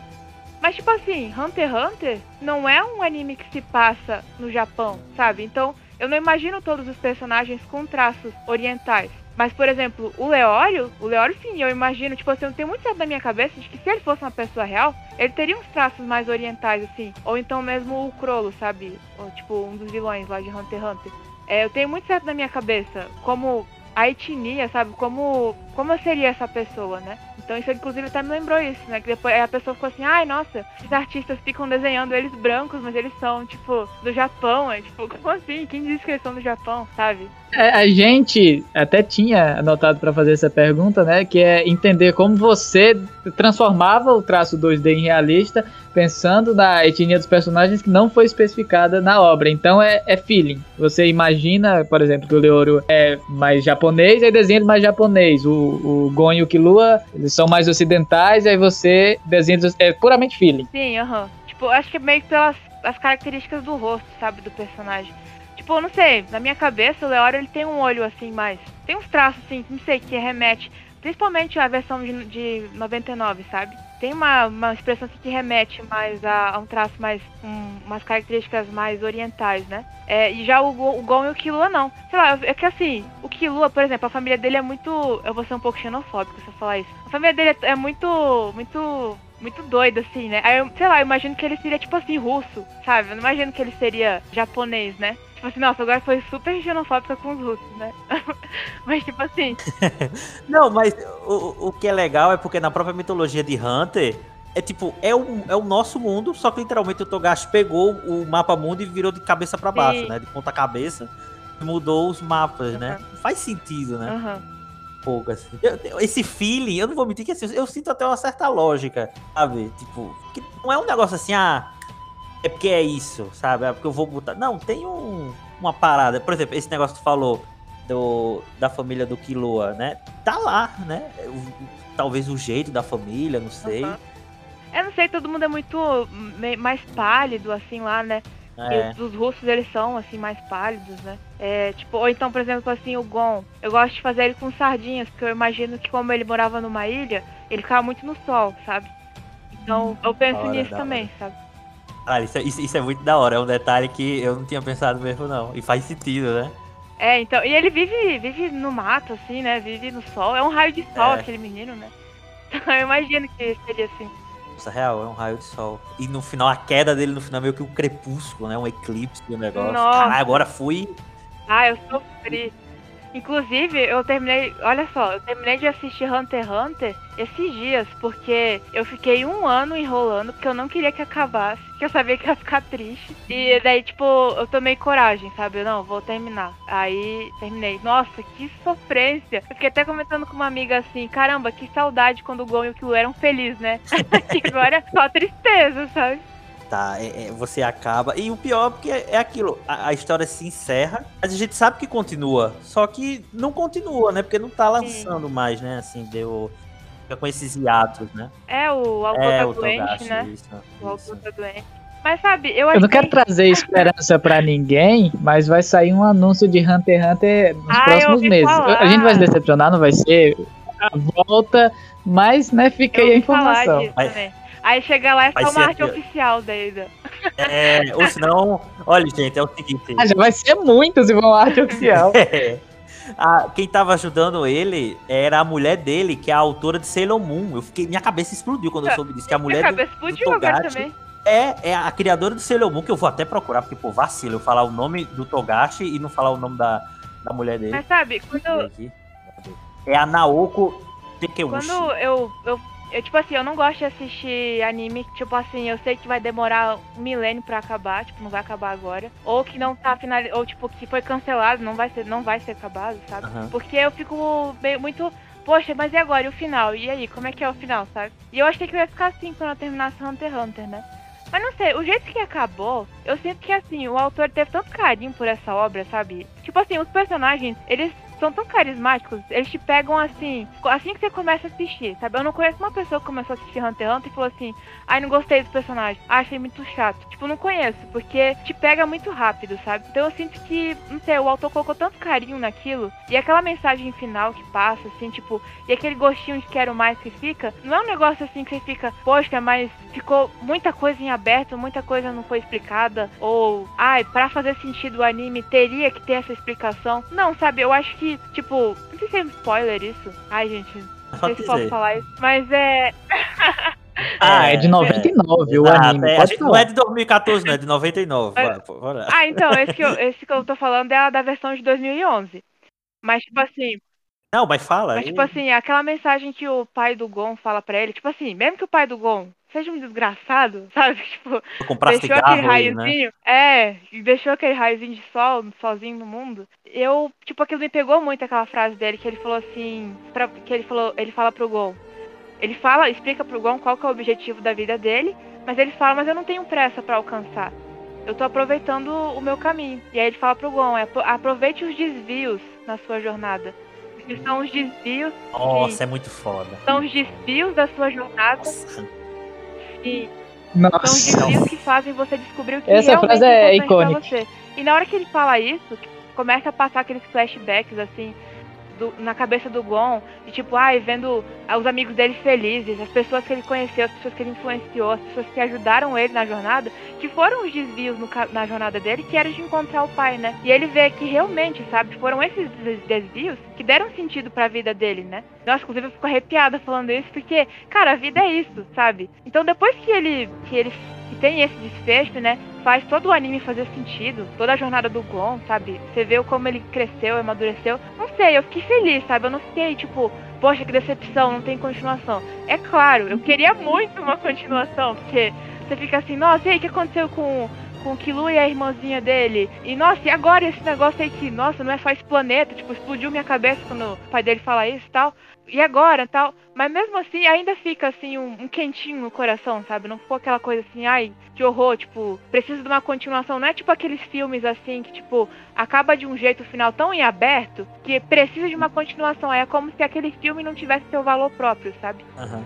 Mas, tipo assim, Hunter x Hunter não é um anime que se passa no Japão, sabe? Então, eu não imagino todos os personagens com traços orientais. Mas, por exemplo, o Leório, o Leório sim, eu imagino, tipo assim, eu tenho muito certo na minha cabeça de que se ele fosse uma pessoa real, ele teria uns traços mais orientais, assim. Ou então mesmo o Crollo, sabe? Ou, tipo, um dos vilões lá de Hunter x Hunter. É, eu tenho muito certo na minha cabeça como a etnia, sabe? Como, como seria essa pessoa, né? Então isso inclusive até me lembrou isso, né? Que depois a pessoa ficou assim, ai, nossa, esses artistas ficam desenhando eles brancos, mas eles são, tipo, do Japão. É tipo, como assim? Quem diz que eles são do Japão, sabe? É, a gente até tinha anotado para fazer essa pergunta, né? Que é entender como você transformava o traço 2D em realista, pensando na etnia dos personagens que não foi especificada na obra. Então é, é feeling. Você imagina, por exemplo, que o Leoro é mais japonês, aí desenha ele mais japonês. O, o Gon e o Killua, eles são mais ocidentais, aí você desenha. É puramente feeling. Sim, aham. Uhum. Tipo, acho que é meio pelas as características do rosto, sabe, do personagem. Tipo, não sei, na minha cabeça o Leório ele tem um olho assim mais. Tem uns traços assim, não sei, que remete. Principalmente a versão de, de 99, sabe? Tem uma, uma expressão assim, que remete mais a, a um traço mais. Um, umas características mais orientais, né? É, e já o, o Gon e o Killua não. Sei lá, é que assim, o Killua, por exemplo, a família dele é muito. Eu vou ser um pouco xenofóbico se eu falar isso. A família dele é, é muito. muito muito doido, assim, né? Aí, eu, sei lá, eu imagino que ele seria, tipo assim, russo, sabe? Eu não imagino que ele seria japonês, né? Tipo assim, nossa, agora foi super xenofóbica com os russos, né? mas, tipo assim. não, mas o, o que é legal é porque na própria mitologia de Hunter. É tipo, é o, é o nosso mundo, só que literalmente o Togashi pegou o mapa mundo e virou de cabeça para baixo, Sim. né? De ponta cabeça, mudou os mapas, uhum. né? Faz sentido, né? Uhum pouco, assim. Eu, esse feeling, eu não vou mentir que assim, eu sinto até uma certa lógica, sabe? Tipo, que não é um negócio assim, ah, é porque é isso, sabe? É porque eu vou botar. Não, tem um, uma parada. Por exemplo, esse negócio que tu falou do, da família do Killua, né? Tá lá, né? O, talvez o jeito da família, não sei. Uhum. Eu não sei, todo mundo é muito mais pálido, assim, lá, né? É. E os, os russos, eles são, assim, mais pálidos, né? É, tipo, ou então, por exemplo, assim, o Gon. Eu gosto de fazer ele com sardinhas, porque eu imagino que como ele morava numa ilha, ele ficava muito no sol, sabe? Então, eu penso hora, nisso também, sabe? Ah, isso, é- isso- isso é muito da hora, é um detalhe que eu não tinha pensado mesmo, não. E faz sentido, né? É, então, e ele vive, vive no mato, assim, né? Vive no sol. É um raio de sol É. aquele menino, né? Então eu imagino que seria assim. É real, é um raio de sol. E no final, a queda dele no final é meio que um crepúsculo, né? Um eclipse do negócio. Nossa. Caralho, agora fui. Ah, eu sofri. Inclusive, eu terminei. Olha só, eu terminei de assistir Hunter x Hunter esses dias, porque eu fiquei um ano enrolando, porque eu não queria que acabasse, porque eu sabia que ia ficar triste. E daí, tipo, eu tomei coragem, sabe? Não, vou terminar. Aí terminei. Nossa, que sofrência. Eu fiquei até comentando com uma amiga assim: caramba, que saudade quando o Gon e o Killua eram felizes, né? que agora é só tristeza, sabe? Tá, é- é, você acaba. E o pior porque é, é aquilo, a, a história se encerra, mas a gente sabe que continua. Só que não continua, né? Porque não tá lançando mais, né? Assim, deu. Fica com esses hiatos, né? É, o autor é, tá o doente, Togashi, né? isso, O autor tá doente. Mas sabe, eu achei. Eu não quero trazer esperança pra ninguém, mas vai sair um anúncio de Hunter x Hunter nos Ah, próximos meses. falar. A gente vai se decepcionar, não vai ser a volta, mas né, fica Eu aí a informação. disso Vai- também. Aí chega lá é vai só uma arte oficial da Ida. É, ou senão, olha, gente, é o seguinte. Ah, já vai ser muito se for uma arte oficial. É. A- quem tava ajudando ele era a mulher dele, que é a autora de Sailor Moon. Eu fiquei, minha cabeça explodiu quando eu soube disso. Que a Minha mulher do, cabeça explodiu agora Togashi também. é, é a criadora do Sailor Moon, que eu vou até procurar, porque, pô, vacilo eu falar o nome do Togashi e não falar o nome da, da mulher dele. Mas sabe, quando. É a Naoko Takeuchi. quando eu, eu, eu, tipo assim, eu não gosto de assistir anime, tipo assim, eu sei que vai demorar um milênio pra acabar, tipo, não vai acabar agora. Ou que não tá finalizado, ou tipo, que foi cancelado, não vai ser, não vai ser acabado, sabe? Aham. Porque eu fico meio, muito. Poxa, mas e agora? E o final? E aí, como é que é o final, sabe? E eu achei que ia ficar assim quando eu terminasse Hunter x Hunter, né? Mas não sei, o jeito que acabou, eu sinto que assim, o autor teve tanto carinho por essa obra, sabe? Tipo assim, os personagens, eles são tão carismáticos, eles te pegam assim, assim que você começa a assistir, sabe? Eu não conheço uma pessoa que começou a assistir Hunter x Hunter e falou assim, ai, não gostei dos personagens, ai, achei muito chato. Tipo, não conheço, porque te pega muito rápido, sabe? Então eu sinto que, não sei, o autor colocou tanto carinho naquilo, e aquela mensagem final que passa, assim, tipo, e aquele gostinho de quero mais que fica, não é um negócio assim que você fica, poxa, mas ficou muita coisa em aberto, muita coisa não foi explicada, ou, ai, pra fazer sentido o anime teria que ter essa explicação. Não, sabe, eu acho que, tipo, não sei se é um spoiler isso. Ai, gente, não sei Pode se posso falar isso, mas é. Ah, é de 99 o Exato, anime. é, pode não é de 2014, não, é de 99. Mas- bora. Ah, então, esse que, eu, esse que eu tô falando é a da versão de 2011. Mas, tipo assim, Não, mas fala. Mas, tipo assim, aquela mensagem que o pai do Gon fala pra ele, tipo assim, mesmo que o pai do Gon seja um desgraçado, sabe? Tipo, deixou aquele né? raiozinho. É, e deixou aquele raiozinho de sol sozinho no mundo. Eu, tipo, aquilo me pegou muito aquela frase dele, que ele falou assim. Pra, que ele falou, ele fala pro Gon. Ele fala, explica pro Gon qual que é o objetivo da vida dele, mas ele fala, mas eu não tenho pressa pra alcançar. Eu tô aproveitando o meu caminho. E aí ele fala pro Gon, é, "Apro- aproveite os desvios na sua jornada. Porque são os desvios Nossa, é muito foda. são os desvios da sua jornada Nossa. e são os Nossa. desvios que fazem você descobrir o que Essa realmente frase é é importante icônica. pra você. E na hora que ele fala isso, que começa a passar aqueles flashbacks assim do- na cabeça do Gon, de tipo, ai, vendo os amigos dele felizes, as pessoas que ele conheceu, as pessoas que ele influenciou, as pessoas que ajudaram ele na jornada, que foram os desvios no na jornada dele, que era de encontrar o pai, né? E ele vê que realmente, sabe, foram esses des- desvios que deram sentido pra vida dele, né? Nossa, inclusive eu fico arrepiada falando isso, porque, cara, a vida é isso, sabe? Então depois que ele, que ele tem esse desfecho, né? Faz todo o anime fazer sentido, toda a jornada do Gon, sabe? Você vê como ele cresceu, amadureceu. Não sei, eu fiquei feliz, sabe? Eu não fiquei tipo, poxa, que decepção, não tem continuação. É claro, eu queria muito uma continuação, porque você fica assim, nossa, e aí, o que aconteceu com, com o Kilu e a irmãzinha dele? E nossa, e agora esse negócio aí que, nossa, não é só esse planeta, tipo, explodiu minha cabeça quando o pai dele fala isso e tal. E agora tal? Mas mesmo assim, ainda fica assim um, um quentinho no coração, sabe? Não ficou aquela coisa assim, ai, que horror, tipo, precisa de uma continuação. Não é tipo aqueles filmes assim que, tipo, acaba de um jeito o final tão em aberto que precisa de uma continuação. É como se aquele filme não tivesse seu valor próprio, sabe? Aham.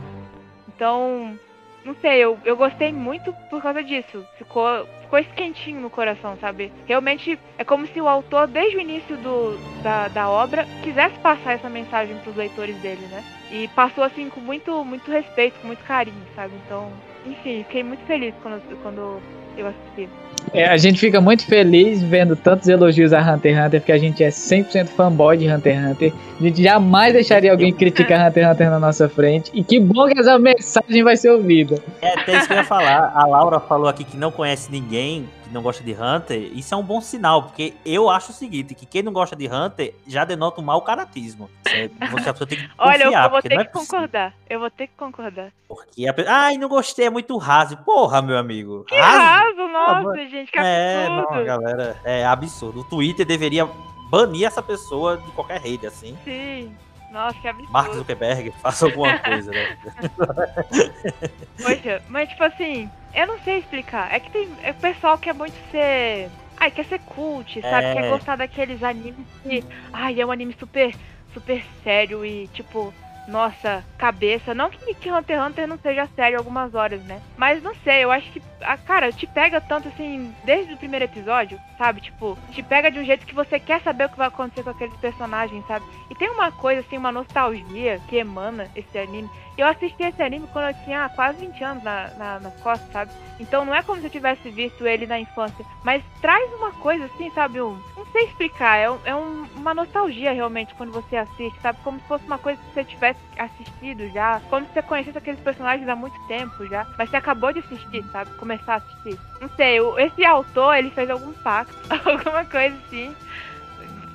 Então, não sei, eu, eu gostei muito por causa disso. Ficou, ficou ficou esse quentinho no coração, sabe? Realmente é como se o autor, desde o início do, da, da obra, quisesse passar essa mensagem pros leitores dele, né? E passou assim com muito, muito respeito, com muito carinho, sabe? Então, enfim, fiquei muito feliz quando, quando eu assisti. É, a gente fica muito feliz vendo tantos elogios a Hunter x Hunter, porque a gente é 100% fanboy de Hunter x Hunter. A gente jamais deixaria alguém criticar Hunter x Hunter na nossa frente. E que bom que essa mensagem vai ser ouvida. É até isso que eu ia falar. A Laura falou aqui que não conhece ninguém que não gosta de Hunter. Isso é um bom sinal, porque eu acho o seguinte, que quem não gosta de Hunter já denota um mau caratismo. Você, você, a pessoa tem que confiar, Olha, eu, vou ter não que é possível. concordar. Eu vou ter que concordar. Porque a pessoa, ai, não gostei, é muito raso. Porra, meu amigo. Que raso, nossa, gente, que É, não, absurdo. galera, é absurdo. O Twitter deveria banir essa pessoa de qualquer rede, assim. Sim. Nossa, que absurdo. Mark Zuckerberg, faça alguma coisa, né? Poxa, mas tipo assim, eu não sei explicar. É que tem é o pessoal que é muito ser. Ai, quer ser cult, sabe? É. Quer gostar daqueles animes que. Ai, é um anime super, super sério e tipo. Nossa, cabeça. Não que, Hunter x Hunter não seja sério algumas horas, né? Mas não sei, eu acho que. A, cara, te pega tanto assim, desde o primeiro episódio, sabe? Tipo, te pega de um jeito que você quer saber o que vai acontecer com aqueles personagens, sabe? E tem uma coisa, assim, uma nostalgia que emana esse anime. Eu assisti esse anime quando eu tinha quase 20 anos na, na, nas costas, sabe? Então não é como se eu tivesse visto ele na infância. Mas traz uma coisa assim, sabe? Um, não sei explicar. É, um- é um- uma nostalgia realmente quando você assiste, sabe? Como se fosse uma coisa que você tivesse assistido já. Como se você conhecesse aqueles personagens há muito tempo já. Mas você acabou de assistir, sabe? Começar a assistir. Não sei, esse autor, ele fez algum pacto, alguma coisa assim.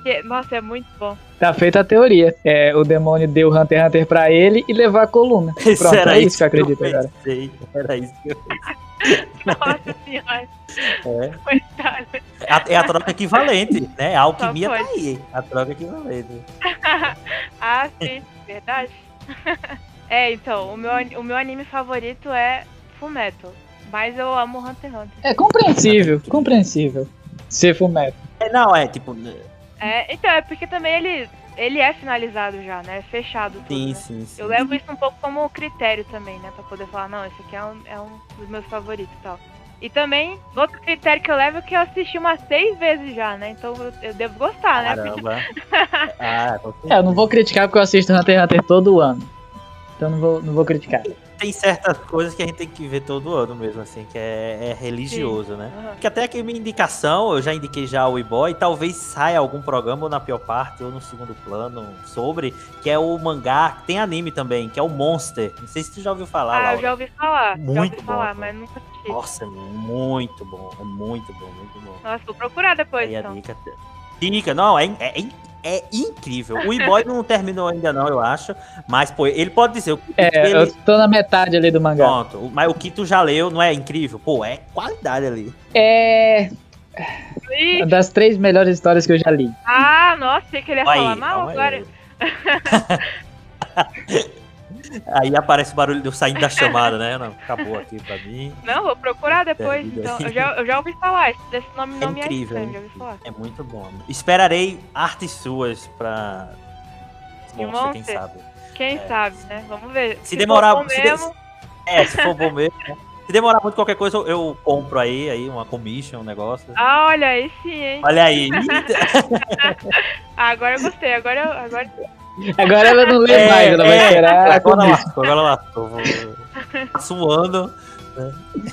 Que- nossa, é muito bom. Tá feita a teoria. É, o demônio deu Hunter x Hunter pra ele e levou a coluna. Isso Pronto, era é isso que eu acredito agora. Era isso que eu Nossa senhora, é. A- É a troca equivalente, né? A alquimia tá aí. A troca equivalente. ah, sim, verdade. é, então, o meu, o meu anime favorito é Fullmetal. Mas eu amo Hunter x Hunter. É compreensível, compreensível. Ser fumeto. É, não, é tipo. É, então, é porque também ele, ele é finalizado já, né? Fechado tudo. Sim, né? sim, sim. Eu levo isso um pouco como critério também, né? Pra poder falar, não, esse aqui é um, é um dos meus favoritos e tal. E também, outro critério que eu levo é que eu assisti umas seis vezes já, né? Então eu, devo gostar, né? Caramba. ah, É, eu não vou criticar porque eu assisto Hunter x Hunter todo ano. Então não vou, não vou criticar. Tem certas coisas que a gente tem que ver todo ano mesmo, assim, que é, é religioso, né? Aham. Porque até aqui minha indicação, eu já indiquei já o e-boy, talvez saia algum programa ou na pior parte ou no segundo plano sobre, que é o mangá, que tem anime também, que é o Monster. Não sei se tu já ouviu falar, Ah, eu Laura. já ouvi falar. já Muito ouvi bom, falar, mas nunca assisti. Nossa, é muito bom, é muito bom, muito bom. Nossa, vou procurar depois, Aí a então. dica. Dica, não, é, é, é, é incrível. O e-boy não terminou ainda não, eu acho, mas pô, ele pode dizer, o que É, ele... eu tô na metade ali do mangá. Pronto, mas o que tu já leu não é incrível? Pô, é qualidade ali. É. Uma das três melhores histórias que eu já li. Ah, nossa, sei que ele ia Aí, falar mal agora. aí. Aparece o barulho de eu saindo da chamada, né? Não, acabou aqui pra mim. Não, vou procurar depois. Então, eu já, eu já ouvi falar. esse- Desse nome É não me é incrível, estranho, é falar. É muito bom. Esperarei artes suas pra. De Monster, quem sabe. Quem sabe, né? Vamos ver. Se demorar- for bom se de- mesmo, É, se for bom mesmo. né? Se demorar muito qualquer coisa, eu, eu compro aí, aí, uma commission, um negócio. Ah, olha aí sim, hein? Olha aí. Ah, agora eu gostei. Agora, eu- agora Agora ela não lê É, mais, ela vai é, esperar. Agora lascou, agora lascou. Suando.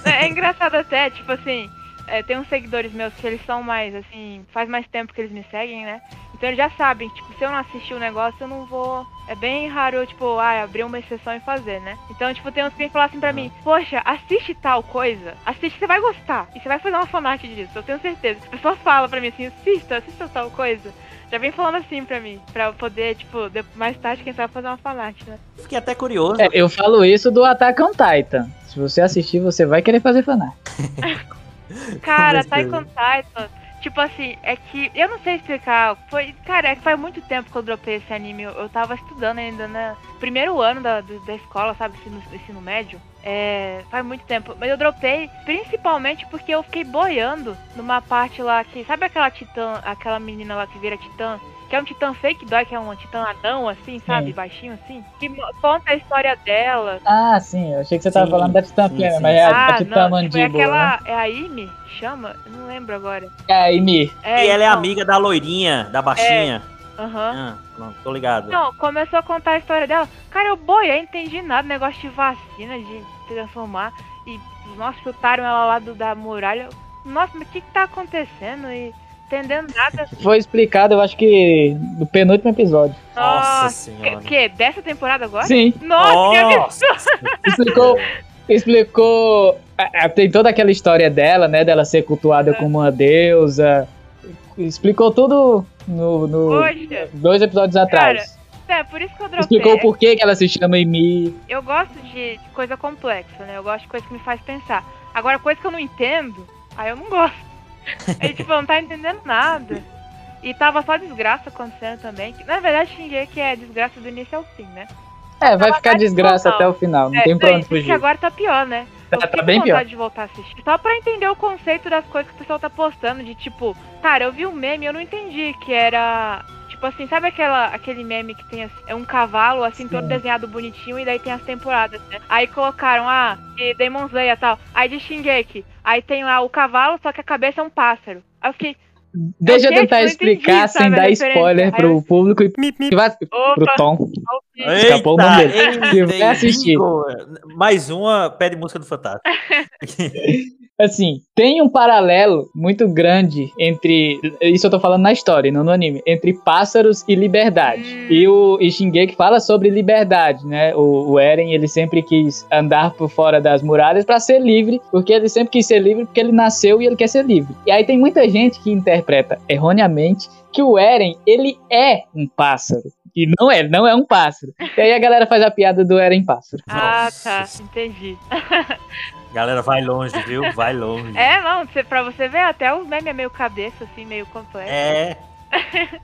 É, é engraçado até, tipo assim, é, tem uns seguidores meus que eles são mais, assim, faz mais tempo que eles me seguem, né? Então eles já sabem, tipo, se eu não assistir o negócio, eu não vou. É bem raro eu, tipo, ah, abrir uma exceção e fazer, né? Então, tipo, tem uns que vêm falar assim pra mim, poxa, assiste tal coisa, assiste, você vai gostar. E você vai fazer uma fanart disso, eu tenho certeza. A pessoa fala pra mim assim, assista, assista tal coisa. Já vem falando assim pra mim, pra eu poder, tipo, mais tarde, quem sabe, fazer uma fanart, né? Fiquei até curioso. É, eu falo isso do Attack on Titan. Se você assistir, você vai querer fazer fanart. Cara, certeza. Taikon Titan, tipo assim, é que eu não sei explicar. Foi, cara, é que faz muito tempo que eu dropei esse anime. Eu, eu tava estudando ainda no primeiro ano da, da escola, sabe, ensino, ensino médio. É, faz muito tempo. Mas eu dropei principalmente porque eu fiquei boiando numa parte lá que. Sabe aquela titã, aquela menina lá que vira titã? Que é um titã fake dói, que é um titã anão, assim, sabe? Sim. Baixinho assim. Que conta a história dela. Ah, sim, eu achei que você tava Sim, falando da Titã sim, Plena, sim. mas é a, ah, a Titã não, tipo, é Mandíbula, né? aquela. É a Ime? Chama? Eu não lembro agora. É a Imi. É, e ela é então, amiga da loirinha, da baixinha. aham. Ah, não, tô ligado. Não, começou a contar a história dela. Cara, eu boiei, entendi nada. Negócio de vacina, de transformar. E, nossa, chutaram ela lá do, da muralha. Nossa, mas o que que tá acontecendo? E entendendo nada. Foi explicado, eu acho que no penúltimo episódio. Nossa Que, senhora. que? Dessa temporada agora? Sim, Nossa, que absurdo! Nossa, explicou. explicou. a- a- Tem toda aquela história dela, né? Dela ser cultuada como uma deusa. Explicou tudo no, no- dois episódios atrás. É, por isso que eu dropei. Explicou o porquê que ela se chama Imi. Eu gosto de, coisa complexa, né? Eu gosto de coisa que me faz pensar. Agora, coisa que eu não entendo, aí eu não gosto. Aí, tipo, eu não tá entendendo nada. E tava só desgraça acontecendo também. que, Na verdade, xinguei que é desgraça do início ao fim, né? É, vai ficar desgraça até o final, não É, tem pra onde fugir. agora tá pior, né? Tá- Eu tá bem pior. vontade de voltar a assistir. Só pra entender o conceito das coisas que o pessoal tá postando, de tipo, cara, eu vi um meme e eu não entendi que era. Tipo assim, sabe aquela, aquele meme que tem é um cavalo, assim, todo Sim. desenhado bonitinho, e daí tem as temporadas, né? Aí colocaram, ah, de Demon Slayer e tal. Aí de Shingeki. Aí tem lá o cavalo, só que a cabeça é um pássaro. Aí eu fiquei, Deixa eu tentar eu entendi, explicar sem dar spoiler pro eu- público e que vai, pro Tom. Escapou o nome dele. Que vai assistir. Mais uma, pede música do Fantástico. Assim, tem um paralelo muito grande entre. Isso eu tô falando na história, não no anime. Entre pássaros e liberdade. Hum. E o Shingeki fala sobre liberdade, né? O, o Eren, ele sempre quis andar por fora das muralhas pra ser livre, porque ele sempre quis ser livre porque ele nasceu e ele quer ser livre. E aí tem muita gente que interpreta erroneamente que o Eren, ele é um pássaro. E não é, ele não é um pássaro. E aí a galera faz a piada do Eren pássaro. Ah, Nossa tá, entendi. Galera, vai longe, viu? Vai longe. É, não, pra você ver, até o meme é meio cabeça, assim, meio complexo. É.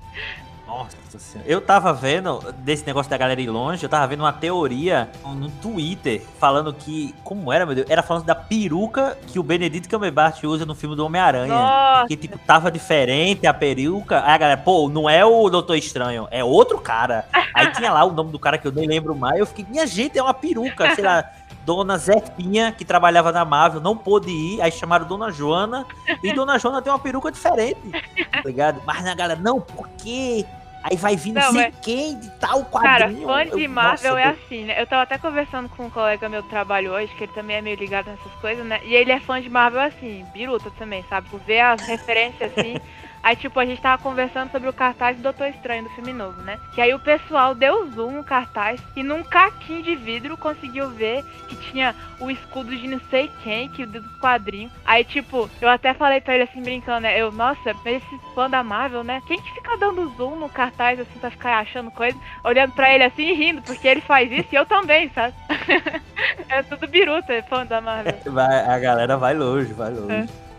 Nossa senhora. Eu tava vendo, desse negócio da galera ir longe, eu tava vendo uma teoria no Twitter falando que. Como era, meu Deus? Era falando da peruca que o Benedito Cumberbatch usa no filme do Homem-Aranha. Que, tipo, tava diferente a peruca. Aí a galera, pô, não é o Doutor Estranho, é outro cara. Aí tinha lá o nome do cara que eu nem lembro mais. Eu fiquei, minha gente, é uma peruca, sei lá. Dona Zefinha, que trabalhava na Marvel, não pôde ir. Aí chamaram Dona Joana. E Dona Joana tem uma peruca diferente. Tá ligado? Mas a galera, não, por quê? Aí vai vir não, sei mas- quem de tal cara, quadrinho. fã de Marvel nossa, é assim, né? Eu tava até conversando com um colega meu do trabalho hoje, que ele também é meio ligado nessas coisas, né? E ele é fã de Marvel assim, biruta também, sabe? Por ver as referências assim. Aí, tipo, a gente tava conversando sobre o cartaz do Doutor Estranho do filme novo, né? Que aí o pessoal deu zoom no cartaz e num caquinho de vidro conseguiu ver que tinha o escudo de não sei quem, que do quadrinho. Aí, tipo, eu até falei pra ele assim, brincando, né? Eu, nossa, mas esse fã da Marvel, né? Quem que fica dando zoom no cartaz assim pra ficar achando coisa? Olhando pra ele assim e rindo, porque ele faz isso e eu também, sabe? é tudo biruta, fã da Marvel. Vai- a galera vai longe, vai longe. É.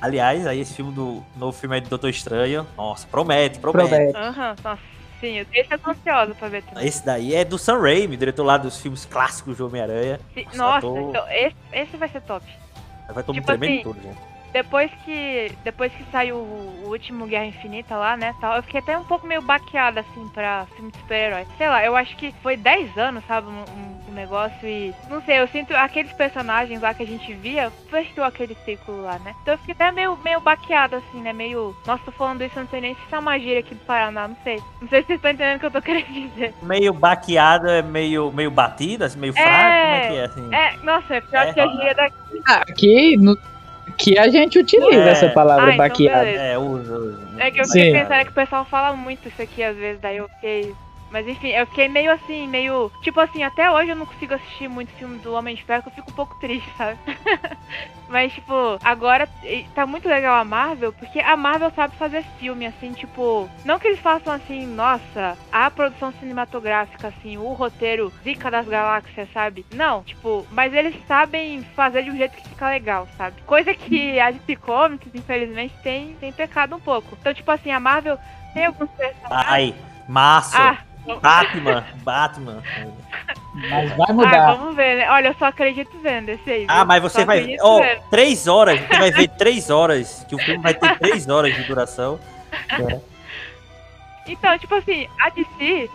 Aliás, aí esse filme do novo filme aí do Doutor Estranho, nossa, promete, promete. Promete. Aham, nossa, sim, eu deixo ansiosa pra ver também. Esse daí é do Sam Raimi, diretor lá dos filmes clássicos de Homem-Aranha. Nossa, Nossa, tô- então, esse, esse vai ser top. Vai todo mundo Tipo tremendo assim, tudo, gente. Depois que, depois que saiu o, o último Guerra Infinita lá, né, tal, eu fiquei até um pouco meio baqueada, assim, pra filme de super-herói. Sei lá, eu acho que foi 10 anos, sabe, um, um- um negócio e... Não sei, eu sinto aqueles personagens lá que a gente via, fechou aquele ciclo lá, né? Então eu fiquei até meio, meio baqueada, assim, né, meio... Nossa, tô falando isso, eu não sei nem se isso é uma gíria aqui do Paraná, não sei. Não sei se vocês estão entendendo o que eu tô querendo dizer. Meio baqueada, é meio, meio batida, assim, meio fraco, como é que é, assim? É, nossa, é pior É. que a gíria daqui. Ah, aqui, no, que a gente utiliza É. essa palavra Ah, então baqueada. beleza. É, usa, usa. É que eu fiquei Sim. pensando que o pessoal fala muito isso aqui às vezes, daí eu fiquei. Mas enfim, eu fiquei meio assim, meio. Tipo assim, até hoje eu não consigo assistir muito filme do Homem de Ferro, que eu fico um pouco triste, sabe? Mas, tipo, agora tá muito legal a Marvel, porque a Marvel sabe fazer filme, assim, tipo. Não que eles façam assim, nossa, a produção cinematográfica, assim, o roteiro Zica das Galáxias, sabe? Não, tipo, mas eles sabem fazer de um jeito que fica legal, sabe? Coisa que a DC Comics, infelizmente, tem, tem pecado um pouco. Então, tipo assim, a Marvel tem alguns personagens. Ai, Márcio, Ah, Batman, Batman. Mas vai Ah, mudar. vamos ver, né? Olha, eu só acredito vendo esse aí. Ah, viu? mas você Só vai. Ó, vendo. três horas. Você vai ver três horas. Que o filme vai ter três horas de duração. Então, tipo assim, a DC.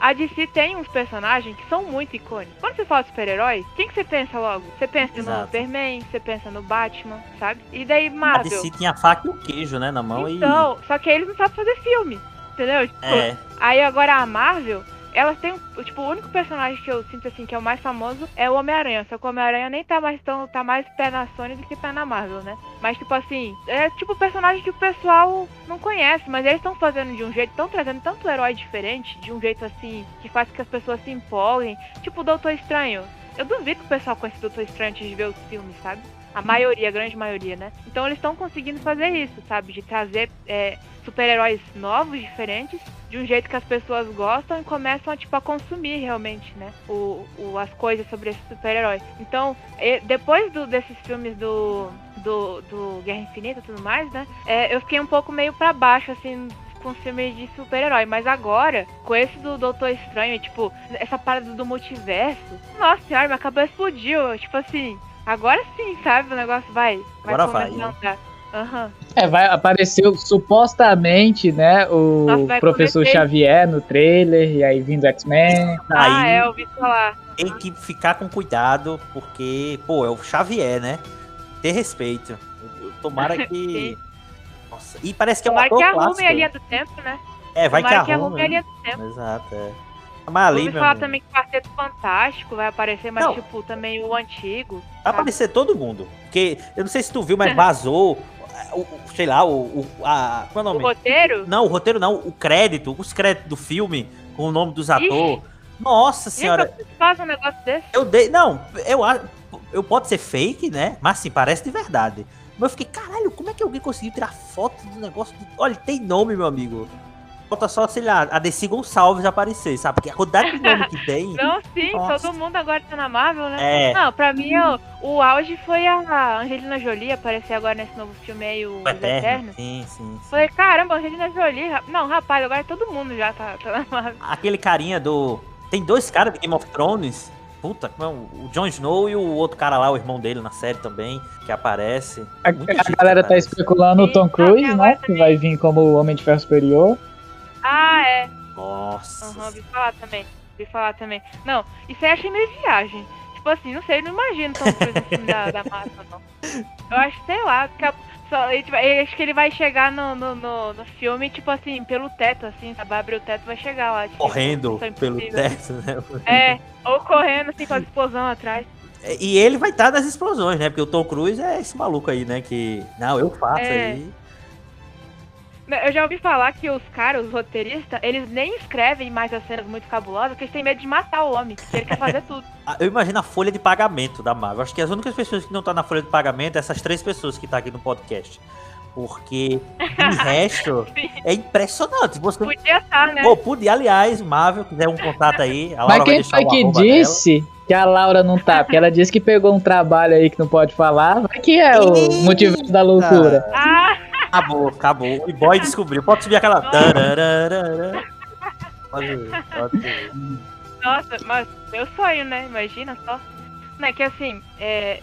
A DC tem uns personagens que são muito icônicos. Quando você fala de super-herói, quem que você pensa logo? Você pensa Exato. no Superman, você pensa no Batman, sabe? E daí A Marvel. DC tinha a faca e o queijo, né? Na mão Então, só que eles não sabem fazer filme. Entendeu? Tipo. É. Aí agora a Marvel, ela tem. um- Tipo, o único personagem que eu sinto assim que é o mais famoso é o Homem-Aranha. Só que o Homem-Aranha nem tá mais tão. tá mais pé na Sony do que pé na Marvel, né? Mas tipo assim, é tipo personagem que o pessoal não conhece, mas eles estão fazendo de um jeito, estão trazendo tanto herói diferente, de um jeito assim, que faz com que as pessoas se empolguem. Tipo o Doutor Estranho. Eu duvido que o pessoal conheça o Doutor Estranho antes de ver os filmes, sabe? A maioria, a grande maioria, né? Então eles estão conseguindo fazer isso, sabe? De trazer é, super-heróis novos, diferentes, de um jeito que as pessoas gostam e começam a, tipo, a consumir realmente, né? O, o- as coisas sobre esses super-heróis. Então, depois do- desses filmes do, do, do Guerra Infinita e tudo mais, né? é, eu fiquei um pouco meio pra baixo, assim, com filmes de super-herói. Mas agora, com esse do Doutor Estranho, tipo, essa parada do multiverso, nossa senhora, minha cabeça explodiu. Tipo assim, agora sim, sabe? O negócio vai, vai Agora vai, andar. Aham. É, vai aparecer supostamente, né, o Nossa, vai professor cometer- Xavier no trailer, e aí vindo X-Men. Ah, Aí é, eu ouvi falar. tem que ficar com cuidado, porque, pô, é o Xavier, né? Ter respeito. Tomara que. Nossa. E parece que é um Tomara ator que arrumem clássico. a linha do tempo, né? É, vai que Tomara que arrume. arrumem a linha do tempo. Exato, é. Mas ali, ouvi falar amigo, também que o Quarteto Fantástico vai aparecer, mas Não. tipo, também o antigo. vai sabe? aparecer todo mundo. Porque, eu não sei se tu viu, mas vazou, o, o- sei lá, o, o- a, qual é o O nome? roteiro? Não, o roteiro não, o crédito, os créditos do filme, com o nome dos atores. Nossa Gente, senhora, como que faz um negócio desse? eu dei. Não, eu acho. Eu pode ser fake, né? Mas assim, parece de verdade. Mas eu fiquei, caralho, como é que alguém conseguiu tirar foto do negócio? Olha, tem nome, meu amigo. Falta só, sei lá, a Desi Gonçalves aparecer, sabe? Porque a quantidade de nome que tem. Não, sim, Nossa. todo mundo agora tá na Marvel, né? É. Não, pra mim o, o auge foi a Angelina Jolie aparecer agora nesse novo filme aí, o Eterno. Eternos. Sim, sim, sim. Falei, caramba, Angelina Jolie. Não, rapaz, agora todo mundo já tá, tá na Marvel. Aquele carinha do. Tem dois caras de Game of Thrones. Puta, como é o Jon Snow e o outro cara lá, o irmão dele na série também, que aparece. A, Muita a que galera tá aparece. especulando o Tom Cruise, né, que vai vir como o Homem de Ferro Superior. Ah, é. Nossa. Aham, ouvi falar também. Ouvi falar também. Não, isso aí achei meio viagem. Tipo assim, não sei, não imagino Cruise no filme da, da Marvel, não. Eu acho, sei lá, que a- só, ele, tipo, eu acho que ele vai chegar no, no, no, no filme, tipo assim, pelo teto, assim, sabe? Vai abrir o teto e vai chegar lá. Tipo, Correndo Missão pelo teto, né? É, ou correndo, assim, com a explosão atrás. E ele vai estar nas explosões, né? Porque o Tom Cruise é esse maluco aí, né? Que. Não, eu faço É. aí. Eu já ouvi falar que os caras, os roteiristas, eles nem escrevem mais as cenas muito cabulosas, porque eles têm medo de matar o homem, porque ele quer fazer tudo. Ah, Eu imagino a folha de pagamento da Marvel. Acho que as únicas pessoas que não estão na folha de pagamento é essas três pessoas que estão aqui no podcast. Porque o resto é impressionante. Você. Podia estar, né? Pô, podia, aliás, Marvel, quiser um contato aí. A Laura Mas vai quem foi o que arroba dela. disse que a Laura não tá? Porque ela disse que pegou um trabalho aí que não pode falar. Vai que é o motivo da loucura. Ah, Acabou, acabou. O boy descobriu. Pode subir aquela. Pode, pode. Nossa, mas meu sonho, né? Imagina só. Não, é que assim, é.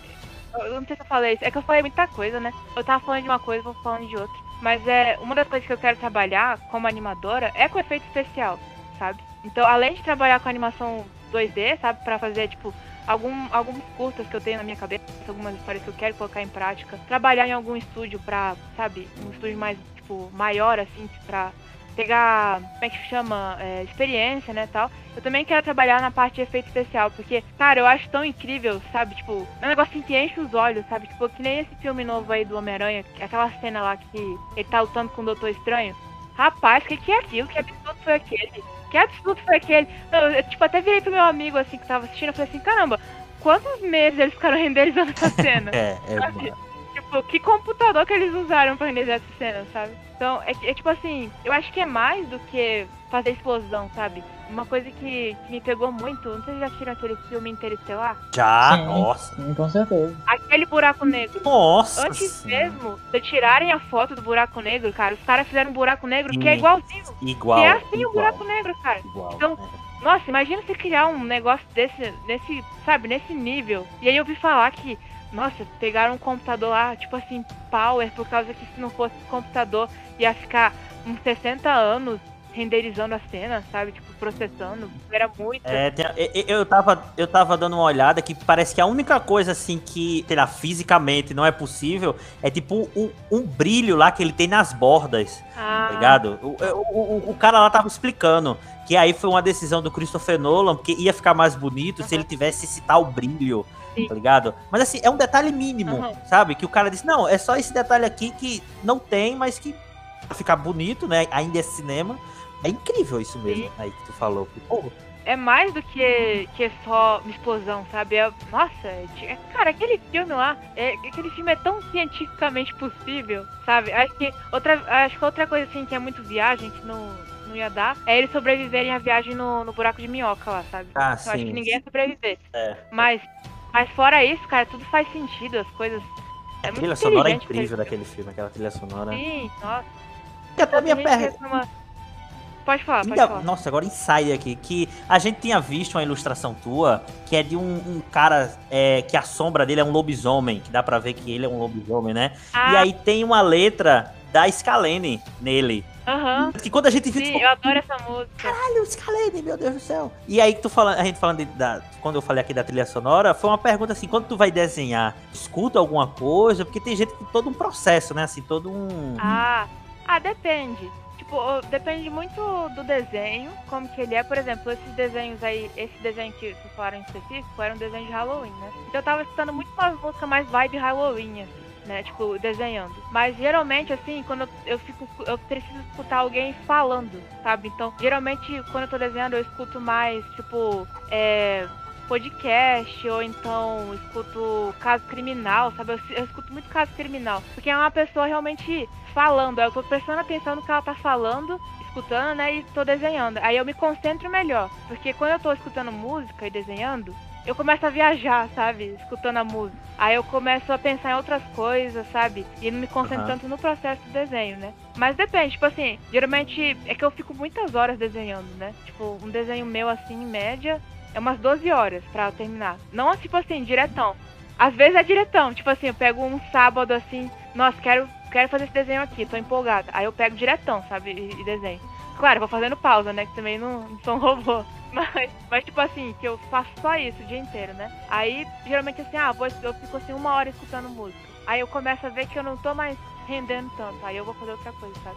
Eu não sei se eu falei isso, é que eu falei muita coisa, né? Eu tava falando de uma coisa, vou falando de outra. Mas é uma das coisas que eu quero trabalhar como animadora é com efeito especial, sabe? Então, além de trabalhar com animação 2D, sabe, Pra fazer tipo algum, alguns curtas que eu tenho na minha cabeça, algumas histórias que eu quero colocar em prática, trabalhar em algum estúdio pra, sabe, um estúdio mais tipo maior assim, pra pegar, como é que chama, é, experiência, né, tal. Eu também quero trabalhar na parte de efeito especial, porque, cara, eu acho tão incrível, sabe? Tipo, é um negócio que enche os olhos, sabe? Tipo, que nem esse filme novo aí do Homem-Aranha, que- aquela cena lá que ele tá lutando com o Doutor Estranho. Rapaz, o que, que é aquilo? Que absurdo foi aquele? Que absurdo foi aquele? Eu, eu, tipo, até virei pro meu amigo, assim, que tava assistindo, eu falei assim, caramba, quantos meses eles ficaram renderizando essa cena? É, é. Sabe? tipo, que computador que eles usaram pra renderizar essa cena, sabe? Então, é, é tipo assim, eu acho que é mais do que fazer explosão, sabe? Uma coisa que, que me pegou muito, não sei se já assistiram aquele filme Interestelar. Já, Sim. nossa. Sim, com certeza. Aquele buraco negro. Nossa. Antes senhora. mesmo de tirarem a foto do buraco negro, cara, os caras fizeram um buraco negro que é Sim. igualzinho. Igual. que é assim igual, o buraco negro, cara. Igual. Então, Nossa, imagina você criar um negócio desse, nesse, sabe, nesse nível. E aí eu vi falar que, nossa, pegaram um computador lá, tipo assim, power, por causa que se não fosse computador ia ficar uns 60 anos renderizando a cena, sabe? Tipo, processando. Era muito. É, eu, tava, eu tava dando uma olhada que parece que a única coisa assim que, sei lá, fisicamente não é possível é tipo um, um brilho lá que ele tem nas bordas, Ah, tá ligado? O, o, o- cara lá tava explicando que aí foi uma decisão do Christopher Nolan, porque ia ficar mais bonito se ele tivesse esse tal brilho, Sim. tá ligado? Mas assim, é um detalhe mínimo, Aham. sabe? Que o cara disse, não, é só esse detalhe aqui que não tem, mas que ficar bonito, né? Ainda é cinema. É incrível isso mesmo Sim. aí que tu falou. Pô, é mais do que, que só uma explosão, sabe? É, nossa, é, é- cara, aquele filme lá, é, aquele filme é tão cientificamente possível, sabe? Acho que outra, acho que outra coisa assim que é muito viagem, que não, não ia dar, é eles sobreviverem à viagem no, no buraco de minhoca lá, sabe? Ah, Eu acho sim. que ninguém ia sobreviver. É. Mas, mas fora isso, cara, tudo faz sentido, as coisas. É A trilha sonora é incrível aquele daquele filme, aquela trilha sonora. Sim, nossa. E até a minha pergunta. reclama- Pode falar, pode falar. Nossa, agora insider aqui, que a gente tinha visto uma ilustração tua, que é de um, um cara é, que a sombra dele é um lobisomem, que dá pra ver que ele é um lobisomem, né? E Ah, aí tem uma letra da Scalene nele. aham. Que quando a gente viu, Sim, tipo, eu adoro essa música. caralho, Scalene, meu Deus do céu. E aí que tu falando, a gente falando de- da, quando eu falei aqui da trilha sonora, foi uma pergunta assim, quando tu vai desenhar, escuta alguma coisa? Porque tem gente que todo um processo, né? Assim, todo um... Ah, ah, depende. Tipo, depende muito do desenho, como que ele é. Por exemplo, esses desenhos aí, esse desenho que vocês falaram em específico, era um desenho de Halloween, né? Então eu tava escutando muito umas músicas mais vibe Halloween, assim, né? Tipo, desenhando. Mas geralmente, assim, quando eu, eu fico, eu preciso escutar alguém falando, sabe? Então, geralmente, quando eu tô desenhando, eu escuto mais, tipo, é podcast ou então escuto caso criminal, sabe? Eu, eu escuto muito caso criminal, porque é uma pessoa realmente falando, eu tô prestando atenção no que ela tá falando, escutando, né, e tô desenhando. Aí eu me concentro melhor, porque quando eu tô escutando música e desenhando, eu começo a viajar, sabe? Escutando a música. Aí eu começo a pensar em outras coisas, sabe? E não me concentro Aham. tanto no processo do desenho, né? Mas depende, tipo assim, geralmente é que eu fico muitas horas desenhando, né? Tipo, um desenho meu assim, em média, é umas 12 horas pra eu terminar. Não tipo assim, diretão. Às vezes é diretão, tipo assim, eu pego um sábado assim, nossa, quero, quero fazer esse desenho aqui, tô empolgada. Aí eu pego diretão, sabe, e, e desenho. Claro, vou fazendo pausa, né, que também não, não sou um robô. Mas, mas tipo assim, que eu faço só isso o dia inteiro, né? Aí, geralmente assim, ah, vou, eu fico assim uma hora escutando música. Aí eu começo a ver que eu não tô mais rendendo tanto, aí eu vou fazer outra coisa, sabe?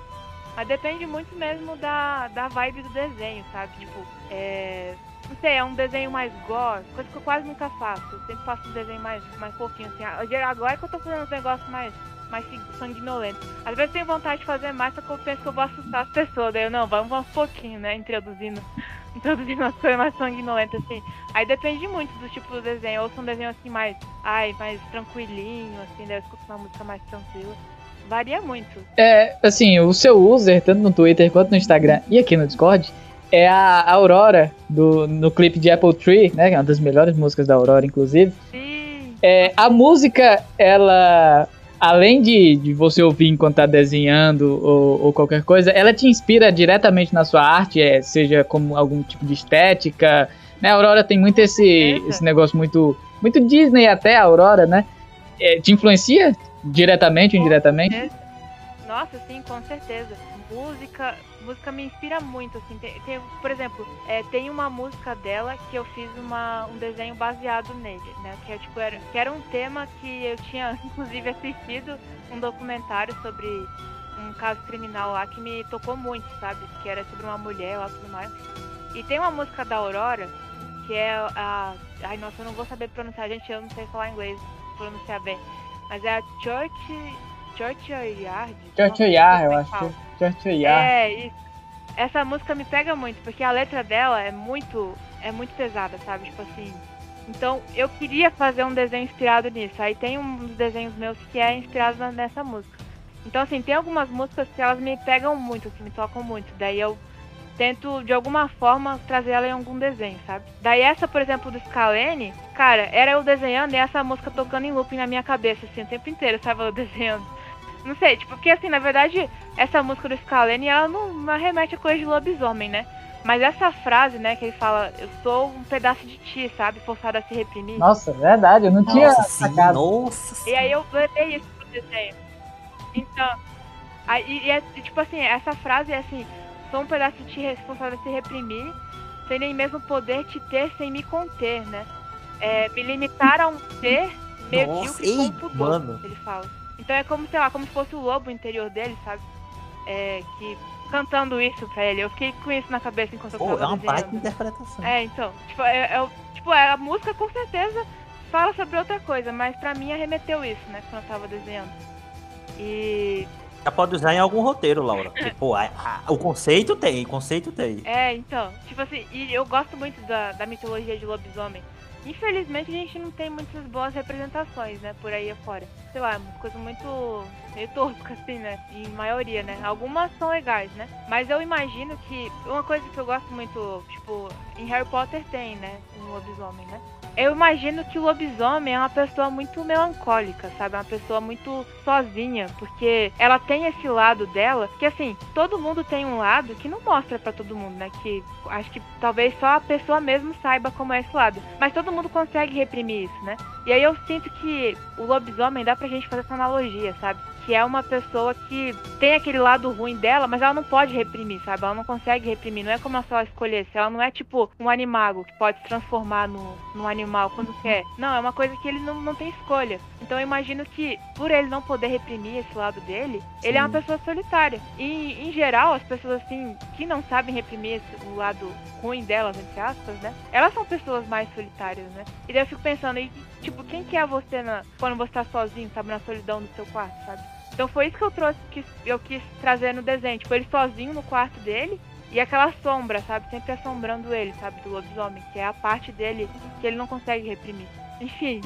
Mas depende muito mesmo da, da vibe do desenho, sabe? Tipo, é. Não sei, é um desenho mais gore, coisa que eu quase nunca faço. Eu sempre faço um desenho mais, mais fofinho, assim. Agora que eu tô fazendo uns negócios mais, mais sanguinolentos. Às vezes tenho vontade de fazer mais, só que eu penso que eu vou assustar as pessoas. Daí eu, não, vamos aos pouquinho, né? Introduzindo, introduzindo umas coisas mais sanguinolentas, assim. Aí depende muito do tipo do desenho. Ou se um desenho assim mais, ai, mais tranquilinho, assim, daí eu escuto uma música mais tranquila. Varia muito. É, assim, o seu user, tanto no Twitter quanto no Instagram e aqui no Discord, é a Aurora, do, no clipe de Apple Tree, né? Que é uma das melhores músicas da Aurora, inclusive. Sim. É, a música, ela, além de, de você ouvir enquanto tá desenhando ou, ou qualquer coisa, ela te inspira diretamente na sua arte, é, seja como algum tipo de estética. Né? A Aurora tem muito esse, esse negócio muito, muito Disney até, a Aurora, né? É, te influencia diretamente indiretamente? Nossa, sim, com certeza. Música, música me inspira muito, assim. Tem, tem- por exemplo, é, tem uma música dela que eu fiz uma, um desenho baseado nele, né? Que é tipo, era, que era um tema que eu tinha, inclusive, assistido um documentário sobre um caso criminal lá que me tocou muito, sabe? Que era sobre uma mulher lá tudo mais. E tem uma música da Aurora, que é a. Ai, nossa, eu não vou saber pronunciar, gente, eu não sei falar inglês, pronunciar bem. Mas é a Church. Churchyard? Churchyard, eu acho. Churchyard. É, isso. Essa música me pega muito, porque a letra dela é muito. É muito pesada, sabe? Tipo assim. Então eu queria fazer um desenho inspirado nisso. Aí tem um dos desenhos meus que é inspirado nessa música. Então, assim, tem algumas músicas que elas me pegam muito, assim, me tocam muito. Daí eu tento, de alguma forma, trazer ela em algum desenho, sabe? Daí essa, por exemplo, do Scalene, cara, era eu desenhando e essa música tocando em looping na minha cabeça, assim, o tempo inteiro, sabe? Eu desenhando. Não sei, tipo, porque assim, na verdade, essa música do Scalene, ela não, não remete a coisa de lobisomem, né? Mas essa frase, né, que ele fala, eu sou um pedaço de ti, sabe? Forçado a se reprimir. Nossa, verdade, eu não tinha Nossa, sim, sacado. nossa. E aí eu levei isso pro desenho. Então, aí, e é, e, tipo assim, essa frase é assim, sou um pedaço de ti responsável a se reprimir, sem nem mesmo poder te ter sem me conter, né? É, me limitar a um ser medíocre ei, com pudor, mano. ele fala. Então é como, sei lá, como se fosse o lobo interior dele, sabe? É, que cantando isso pra ele. Eu fiquei com isso na cabeça enquanto eu tava é uma baita interpretação. É, então, tipo, é, é tipo, é, a música com certeza fala sobre outra coisa, mas pra mim arremeteu isso, né, quando eu tava desenhando. E Já pode usar em algum roteiro, Laura. Pô, a- a- o conceito tem, o conceito tem. é, então, tipo assim, e eu gosto muito da, da mitologia de lobisomem. Infelizmente a gente não tem muitas boas representações, né, por aí afora. Sei lá, coisa muito meio tosca, assim, né, em maioria, né. Algumas são legais, né, mas eu imagino que uma coisa que eu gosto muito, tipo, em Harry Potter tem, né, um lobisomem, né. Eu imagino que o lobisomem é uma pessoa muito melancólica, sabe? É uma pessoa muito sozinha, porque ela tem esse lado dela, que assim, todo mundo tem um lado que não mostra pra todo mundo, né? Que acho que talvez só a pessoa mesmo saiba como é esse lado. Mas todo mundo consegue reprimir isso, né? E aí eu sinto que o lobisomem dá pra gente fazer essa analogia, sabe? Que é uma pessoa que tem aquele lado ruim dela, mas ela não pode reprimir, sabe? Ela não consegue reprimir. Não é como se ela escolhesse. Ela não é tipo um animago que pode se transformar no, num animal quando quer. Não, é uma coisa que ele não, não tem escolha. Então eu imagino que, por ele não poder reprimir esse lado dele, ele é uma Sim. pessoa solitária. E, em geral, as pessoas assim, que não sabem reprimir esse, o lado ruim delas, entre aspas, né? Elas são pessoas mais solitárias, né? E daí eu fico pensando, e, tipo, quem que é você na, quando você tá sozinho, sabe, na solidão do seu quarto, sabe? Então foi isso que eu trouxe, que eu quis trazer no desenho. Tipo, ele sozinho no quarto dele e aquela sombra, sabe? Sempre assombrando ele, sabe? Do lobisomem, que é a parte dele que ele não consegue reprimir. Enfim,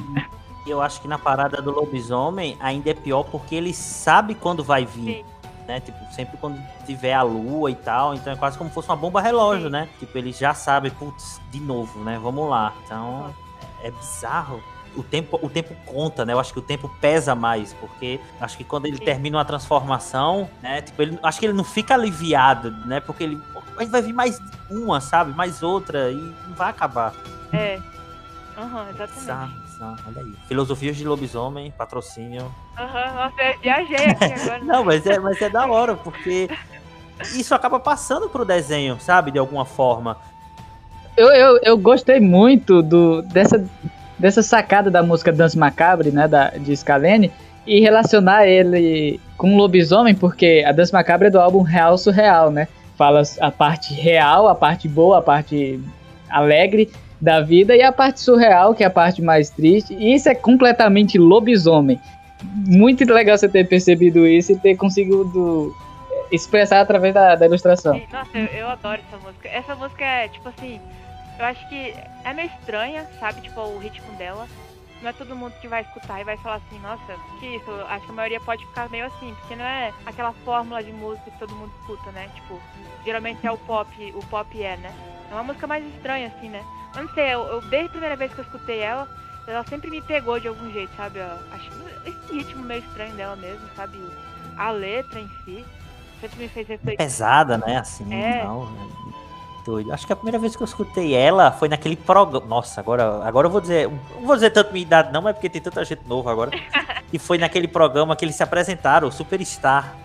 eu acho que na parada do lobisomem ainda é pior porque ele sabe quando vai vir. sim. Né? Tipo, sempre quando tiver a lua e tal. Então é quase como se fosse uma bomba relógio, Sim. né? Tipo, ele já sabe, putz, de novo, né? Vamos lá. Então, é bizarro. O tempo, o tempo conta, né? Eu acho que o tempo pesa mais, porque acho que quando ele Sim. termina uma transformação, né? Tipo, ele, acho que ele não fica aliviado, né? Porque ele vai vir mais uma, sabe? Mais outra e não vai acabar. É. Aham, exatamente. Bizarro. Olha aí. Filosofias de lobisomem, patrocínio. Aham, eu viajei aqui agora. Não, mas é, mas é da hora, porque isso acaba passando pro desenho, sabe? De alguma forma. Eu, eu, eu gostei muito do, dessa, dessa sacada da música Dance Macabre, né, da, de Scalene, e relacionar ele com o lobisomem, porque a Dance Macabre é do álbum Real Surreal, né? Fala a parte real, a parte boa, a parte alegre da vida, e a parte surreal, que é a parte mais triste, e isso é completamente lobisomem. Muito legal você ter percebido isso e ter conseguido expressar através da, da ilustração. Nossa, eu, eu adoro essa música. Essa música é, tipo assim, eu acho que é meio estranha, sabe? Tipo, o ritmo dela. Não é todo mundo que vai escutar e vai falar assim, nossa, que isso? Eu Acho que a maioria pode ficar meio assim, porque não é aquela fórmula de música que todo mundo escuta, né? Tipo, geralmente é o pop, o pop é, né? É uma música mais estranha, assim, né? Eu não sei, eu, eu- desde a primeira vez que eu escutei ela, ela sempre me pegou de algum jeito, sabe? Eu acho que esse ritmo meio estranho dela mesmo, sabe? A letra em si sempre me fez refletir. Pesada, né? Assim, É. não, né? Doido. Acho que a primeira vez que eu escutei ela foi naquele programa. Nossa, agora, agora eu vou dizer. Não vou dizer tanto minha idade, não, mas porque tem tanta gente nova agora. e foi naquele programa que eles se apresentaram, o Superstar.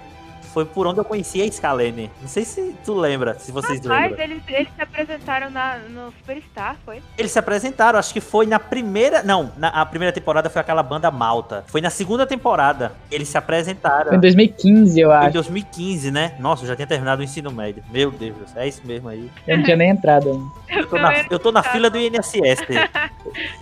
Foi por onde eu conheci a Scalene. Não sei se tu lembra, se vocês Mas lembram. eles, eles se apresentaram na, no Superstar, foi? Eles se apresentaram, acho que foi na primeira. Não, na, a primeira temporada foi aquela banda Malta. Foi na segunda temporada. Eles se apresentaram. Foi em 2015, eu Em acho. 2015, né? Nossa, eu já tinha terminado o ensino médio. Meu Deus, do céu, é isso mesmo aí. Eu não tinha nem entrado ainda. Eu tô na, eu tô na fila do INSS.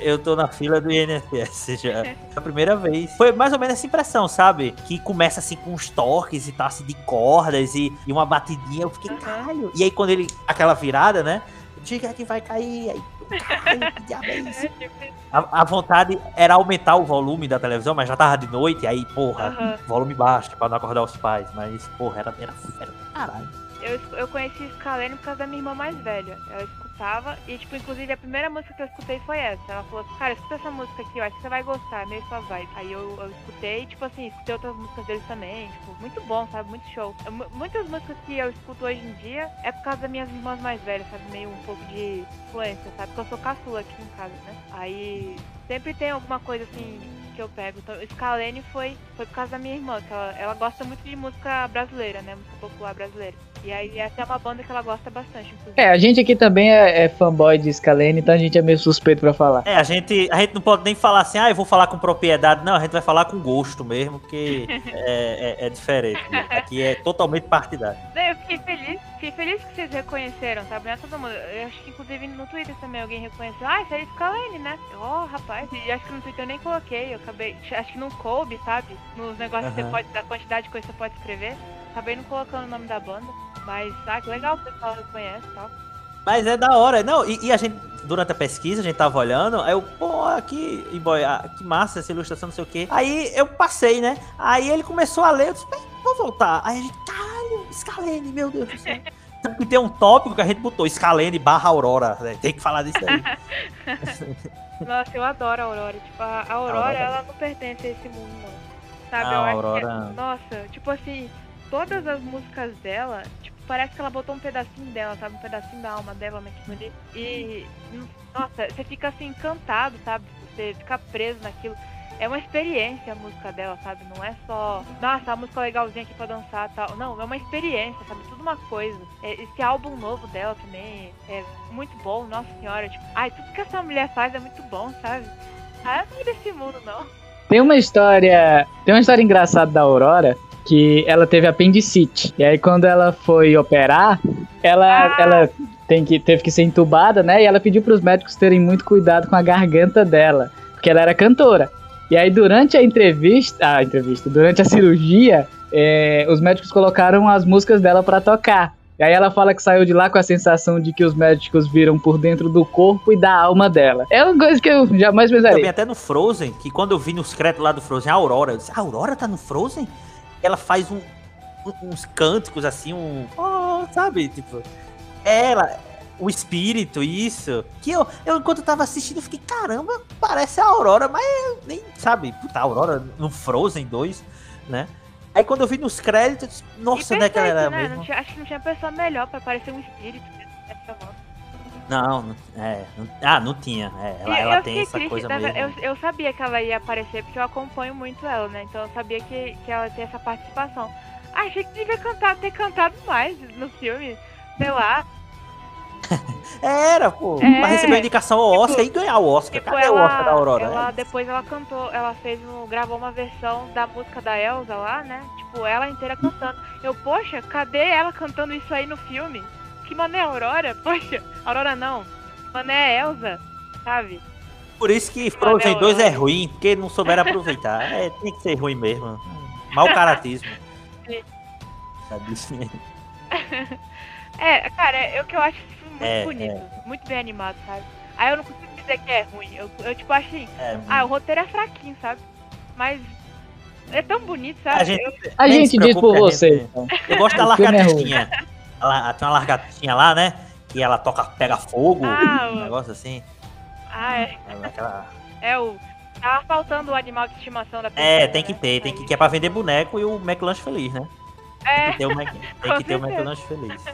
Eu tô na fila do INSS já. É a primeira vez. Foi mais ou menos essa impressão, sabe? Que começa assim com uns toques e tal, assim, de cordas e, e uma batidinha. Eu fiquei, caralho. E aí quando ele. Aquela virada, né? Diga que vai cair. Aí caralho, que diabo é isso? É, tipo, A, a vontade era aumentar o volume da televisão, mas já tava de noite, aí, porra, Aham. volume baixo, pra não acordar os pais. Mas, porra, era, era, era caralho. eu, eu conheci Scalene por causa da minha irmã mais velha. Ela escutava e, tipo, inclusive a primeira música que eu escutei foi essa. Ela falou assim, cara, escuta essa música aqui, eu acho que você vai gostar, é meio sua vibe. Aí eu, eu escutei, tipo assim, escutei outras músicas deles também, tipo, muito bom, sabe? Muito show. Mu- muitas músicas que eu escuto hoje em dia é por causa das minhas irmãs mais velhas, sabe? Meio um pouco de influência, sabe? Porque eu sou caçula aqui em casa, né? Aí sempre tem alguma coisa assim que eu pego. Então, Scalene foi, foi por causa da minha irmã, que ela, ela gosta muito de música brasileira, né? Música popular brasileira. E aí essa é uma banda que ela gosta bastante, inclusive. É, a gente aqui também é, é fanboy de Scalene, então a gente é meio suspeito pra falar. É, a gente, a gente não pode nem falar assim, ah, eu vou falar com propriedade. Não, a gente vai falar com gosto mesmo, porque é, é- é diferente. né? Aqui é totalmente partidário. Eu fiquei feliz, fiquei feliz que vocês reconheceram, sabe? Não é todo mundo. Eu acho que inclusive no Twitter também alguém reconheceu. Ah, isso aí é Scalene, né? Ó, rapaz. E acho que no Twitter eu nem coloquei. Eu acabei. Acho que não coube, sabe? Nos negócios que você pode. Da quantidade de coisa que você pode escrever. Acabei não colocando o nome da banda. Mas, ah, que legal que o pessoal reconhece e tal. Mas é da hora. Não, e, e a gente, durante a pesquisa, a gente tava olhando, aí eu, pô, aqui, e boy, ah, que massa essa ilustração, não sei o quê. Aí eu passei, né? Aí ele começou a ler, eu disse, "Bem, vou voltar. Aí a gente, caralho, Scalene, meu Deus do céu. Tanto que tem um tópico que a gente botou, Scalene barra Aurora, né? Tem que falar disso aí. Nossa, eu adoro a Aurora. Tipo, a a Aurora, Aurora. ela não pertence a esse mundo, não. Sabe? A acho que é- Aurora- Nossa, tipo assim, todas as músicas dela, parece que ela botou um pedacinho dela, sabe? Um pedacinho da alma dela naquilo ali. E, nossa, você fica assim, encantado, sabe? Você fica preso naquilo. É uma experiência a música dela, sabe? Não é só, nossa, a música legalzinha aqui pra dançar tal. Não, é uma experiência, sabe? Tudo uma coisa. É, esse álbum novo dela também é muito bom, nossa senhora. Tipo, ai, tudo que essa mulher faz é muito bom, sabe? Ah, não é desse mundo, não. Tem uma história. Tem uma história engraçada da Aurora que ela teve apendicite. E aí quando ela foi operar, ela, Ah. ela tem que, teve que ser entubada, né? E ela pediu para os médicos terem muito cuidado com a garganta dela, porque ela era cantora. E aí durante a entrevista, a entrevista, durante a cirurgia, é, os médicos colocaram as músicas dela para tocar. E aí ela fala que saiu de lá com a sensação de que os médicos viram por dentro do corpo e da alma dela. É uma coisa que eu jamais Também pensaria. até no Frozen, que quando eu vi nos créditos lá do Frozen, a Aurora, eu disse, a Aurora tá no Frozen? Ela faz um, uns cânticos assim, um. Oh, sabe? Tipo. Ela, o espírito, isso. Que eu, eu enquanto eu tava assistindo, eu fiquei, caramba, parece a Aurora, mas nem, sabe, puta, a Aurora no Frozen 2, né? Aí quando eu vi nos créditos, eu disse, nossa, né, que ela era perfeito, né? mesmo. Não tinha- acho que não tinha pessoa melhor pra parecer um espírito. Né? Não, não, é, não- ah, não tinha. É, ela, ela tem essa triste, coisa mesmo. Eu, eu sabia que ela ia aparecer, porque eu acompanho muito ela, né? Então eu sabia que, que ela ter essa participação. Achei que devia cantar, ter cantado mais no filme. Sei lá. Era, pô. É. Pra receber uma indicação ao Oscar e ganhar o Oscar. Tipo, Cadê ela, o Oscar da Aurora? ela depois ela cantou, ela fez um, gravou uma versão da música da Elsa lá, né? Tipo, ela inteira cantando. Eu, poxa, cadê ela cantando isso aí no filme? Que mané é Aurora? Poxa, Aurora não. Mané é Elsa, sabe? Por isso que Frozen Não, 2 é não. ruim, porque não souberam aproveitar. É, tem que ser ruim mesmo. Mau caratismo. Sabe? É, cara, é, é o que eu acho esse filme muito É, bonito, muito bem animado, sabe? Aí eu não consigo dizer que é ruim. Eu, eu tipo, acho assim, É, ah, o roteiro é fraquinho, sabe? Mas é tão bonito, sabe? A gente- Eu- A gente diz por você. gente- então. Eu gosto da é ruim. largatinha. Ela, tem uma largatinha lá, né? Que ela toca, pega fogo, Ah, um negócio assim. ah, é, É, aquela- é o. Tava faltando o animal de estimação da é, princesa, tem que né? ter, tem que, que é pra vender boneco e o McLanche feliz, né? Tem É, que ter o, Mac, tem que ter o. McLanche feliz.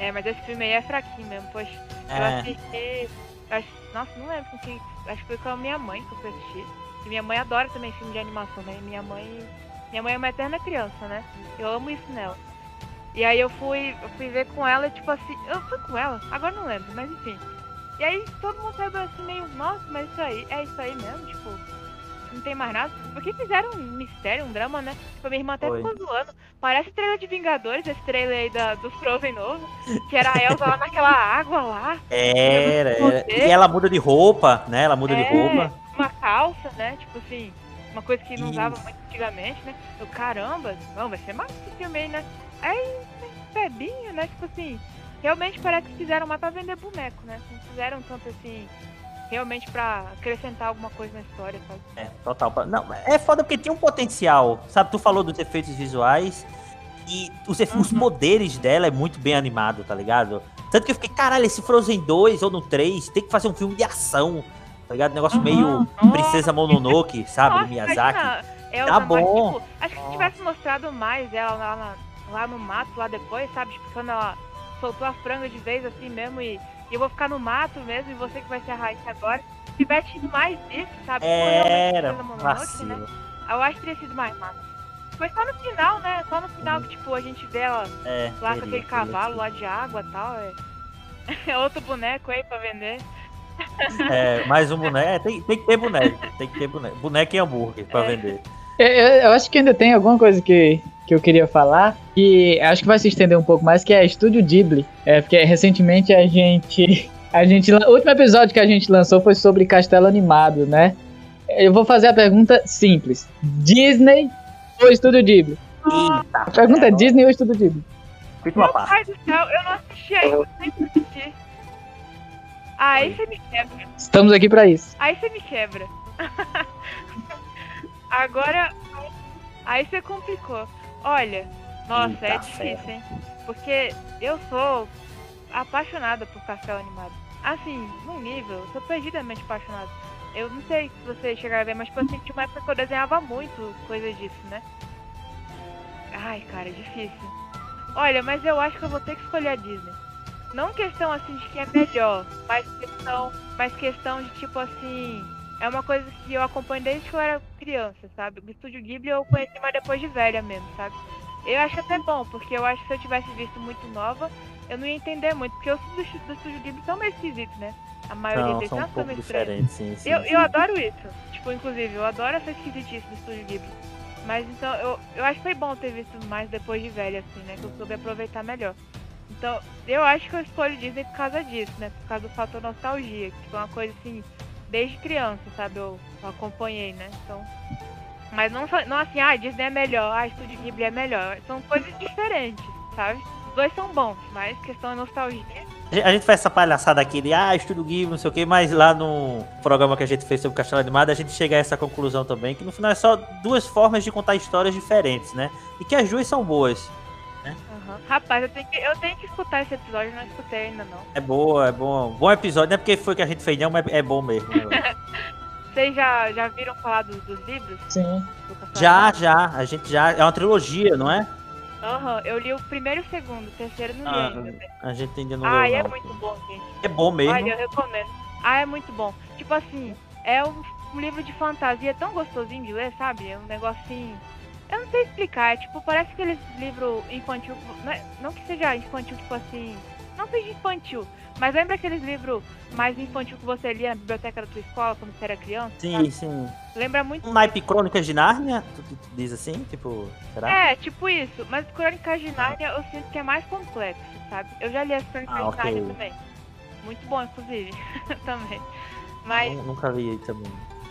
é, mas esse filme aí é fraquinho mesmo. Eu É, assisti. acho- nossa, não lembro com quem. Acho que foi com a minha mãe que eu fui assistir. E minha mãe adora também filme de animação, né? Minha mãe. Minha mãe é uma eterna criança, né? Eu amo isso nela. E aí eu fui, eu fui ver com ela, tipo assim. Eu fui com ela, agora não lembro, mas enfim. E aí todo mundo saiu assim meio, nossa, mas isso aí, é isso aí mesmo, tipo. Não tem mais nada. Porque fizeram um mistério, um drama, né? Tipo, minha irmã até Foi. ficou zoando. Parece trailer de Vingadores, esse trailer aí da, do Frozen novo. Que era a Elsa lá naquela água lá. era, era. E ela muda de roupa, né? Ela muda de É. roupa. uma calça, né? Tipo assim, uma coisa que não usava muito antigamente, né? Eu, caramba, não, vai ser massa esse filme aí, né? Aí, bebinho, né? Tipo assim, realmente parece que fizeram mais pra vender boneco, né? Não fizeram tanto assim, realmente pra acrescentar alguma coisa na história, sabe? É, total. Não, é foda porque tem um potencial. Sabe, tu falou dos efeitos visuais e os, uhum. os poderes dela é muito bem animado, tá ligado? Tanto que eu fiquei, caralho, esse Frozen 2 ou no 3 tem que fazer um filme de ação, tá ligado? Negócio uhum. meio Princesa Mononoke, sabe? Nossa, do Miyazaki. Elsa, tá bom. Mas, tipo, acho que se tivesse mostrado mais ela lá, na, lá no mato, lá depois, sabe? Tipo, quando ela soltou a franga de vez assim mesmo e, e eu vou ficar no mato mesmo e você que vai ser a rainha agora. Se tivesse tido mais disso, sabe? Era, Mononoke, né? Eu acho que teria sido mais massa. Foi só no final, né? Só no final que, tipo, a gente vê ela é, lá com aquele cavalo lá de água e tal. É... é outro boneco aí pra vender. É, mais um boneco. É, tem, tem que ter boneco. Tem que ter boneco. Boneco e hambúrguer pra é. vender. Eu, eu, acho que ainda tem alguma coisa que, que eu queria falar, que acho que vai se estender um pouco mais, que é Estúdio Ghibli. É, porque recentemente a gente. A gente. O último episódio que a gente lançou foi sobre Castelo Animado, né? Eu vou fazer a pergunta simples. Disney ou Estúdio Ghibli? Eita, a pergunta é Disney ou Estúdio Ghibli? Uma parte. Pai do céu, eu não assisti ainda, eu sempre assisti. Aí você me quebra. Estamos aqui pra isso. Aí você me quebra. Agora, aí você complicou. Olha, nossa, Eita é difícil, hein? Porque eu sou apaixonada por castelo animado. Assim, num nível, eu sou perdidamente apaixonada. Eu não sei se você chegar a ver, mas tipo assim, tinha uma época que eu desenhava muito coisa disso, né? Ai, cara, é difícil. Olha, mas eu acho que eu vou ter que escolher a Disney. Não questão assim de quem é melhor, mas questão, mas questão de tipo assim, é uma coisa que eu acompanho desde que eu era criança, sabe? O Estúdio Ghibli eu conheci mais depois de velha mesmo, sabe? Eu acho até bom, porque eu acho que se eu tivesse visto muito nova, eu não ia entender muito, porque os do, do Estúdio Ghibli são meio esquisitos, né? A maioria deles são, um pouco diferentes, sim, sim, eu, sim. eu adoro isso. Tipo, inclusive, eu adoro essa esquisitice do Estúdio Ghibli. Mas então, eu, eu acho que foi bom ter visto mais depois de velha, assim, né? Que eu soube aproveitar melhor. Então, eu acho que eu escolho Disney por causa disso, né? Por causa do fator nostalgia. Que tipo, é uma coisa assim, desde criança, sabe? Eu, eu acompanhei, né? Então. Mas não, não assim, ah, Disney é melhor, ah, Estúdio Ghibli é melhor. São coisas diferentes, sabe? Os dois são bons, mas questão é nostalgia. A gente faz essa palhaçada aqui de, ah, Estúdio Ghibli, não sei o que, mas lá no programa que a gente fez sobre Castelo Animado, a gente chega a essa conclusão também, que no final é só duas formas de contar histórias diferentes, né? E que as duas são boas. Uhum. Rapaz, eu tenho, que, eu tenho que escutar esse episódio, não escutei ainda não. É boa, é bom. Bom episódio, não é porque foi que a gente fez, não, mas é bom mesmo. Vocês já, já viram falar dos, dos livros? Sim. Já, já. A gente já. É uma trilogia, não é? Aham, uhum, eu li o primeiro e o segundo, o terceiro não li ah, ainda. Né? A gente ainda não Ah, leu, é muito bom, gente. É bom mesmo. Olha, eu recomendo. Ah, é muito bom. Tipo assim, é um, um livro de fantasia tão gostosinho de ler, sabe? É um negocinho eu não sei explicar, é tipo, parece aqueles livros infantil. Não, é, não que seja infantil, tipo assim. Não seja infantil, mas lembra aqueles livros mais infantil que você lia na biblioteca da tua escola quando você era criança? Sim, sabe? sim. Lembra muito. Um naipe Crônicas de Nárnia? Tu, tu, tu, diz assim? Tipo, será? É, tipo isso. Mas Crônicas de Nárnia eu sinto que é mais complexo, sabe? Eu já li as Crônicas ah, de Nárnia também. Muito bom, inclusive. também. Mas. nunca li aí também.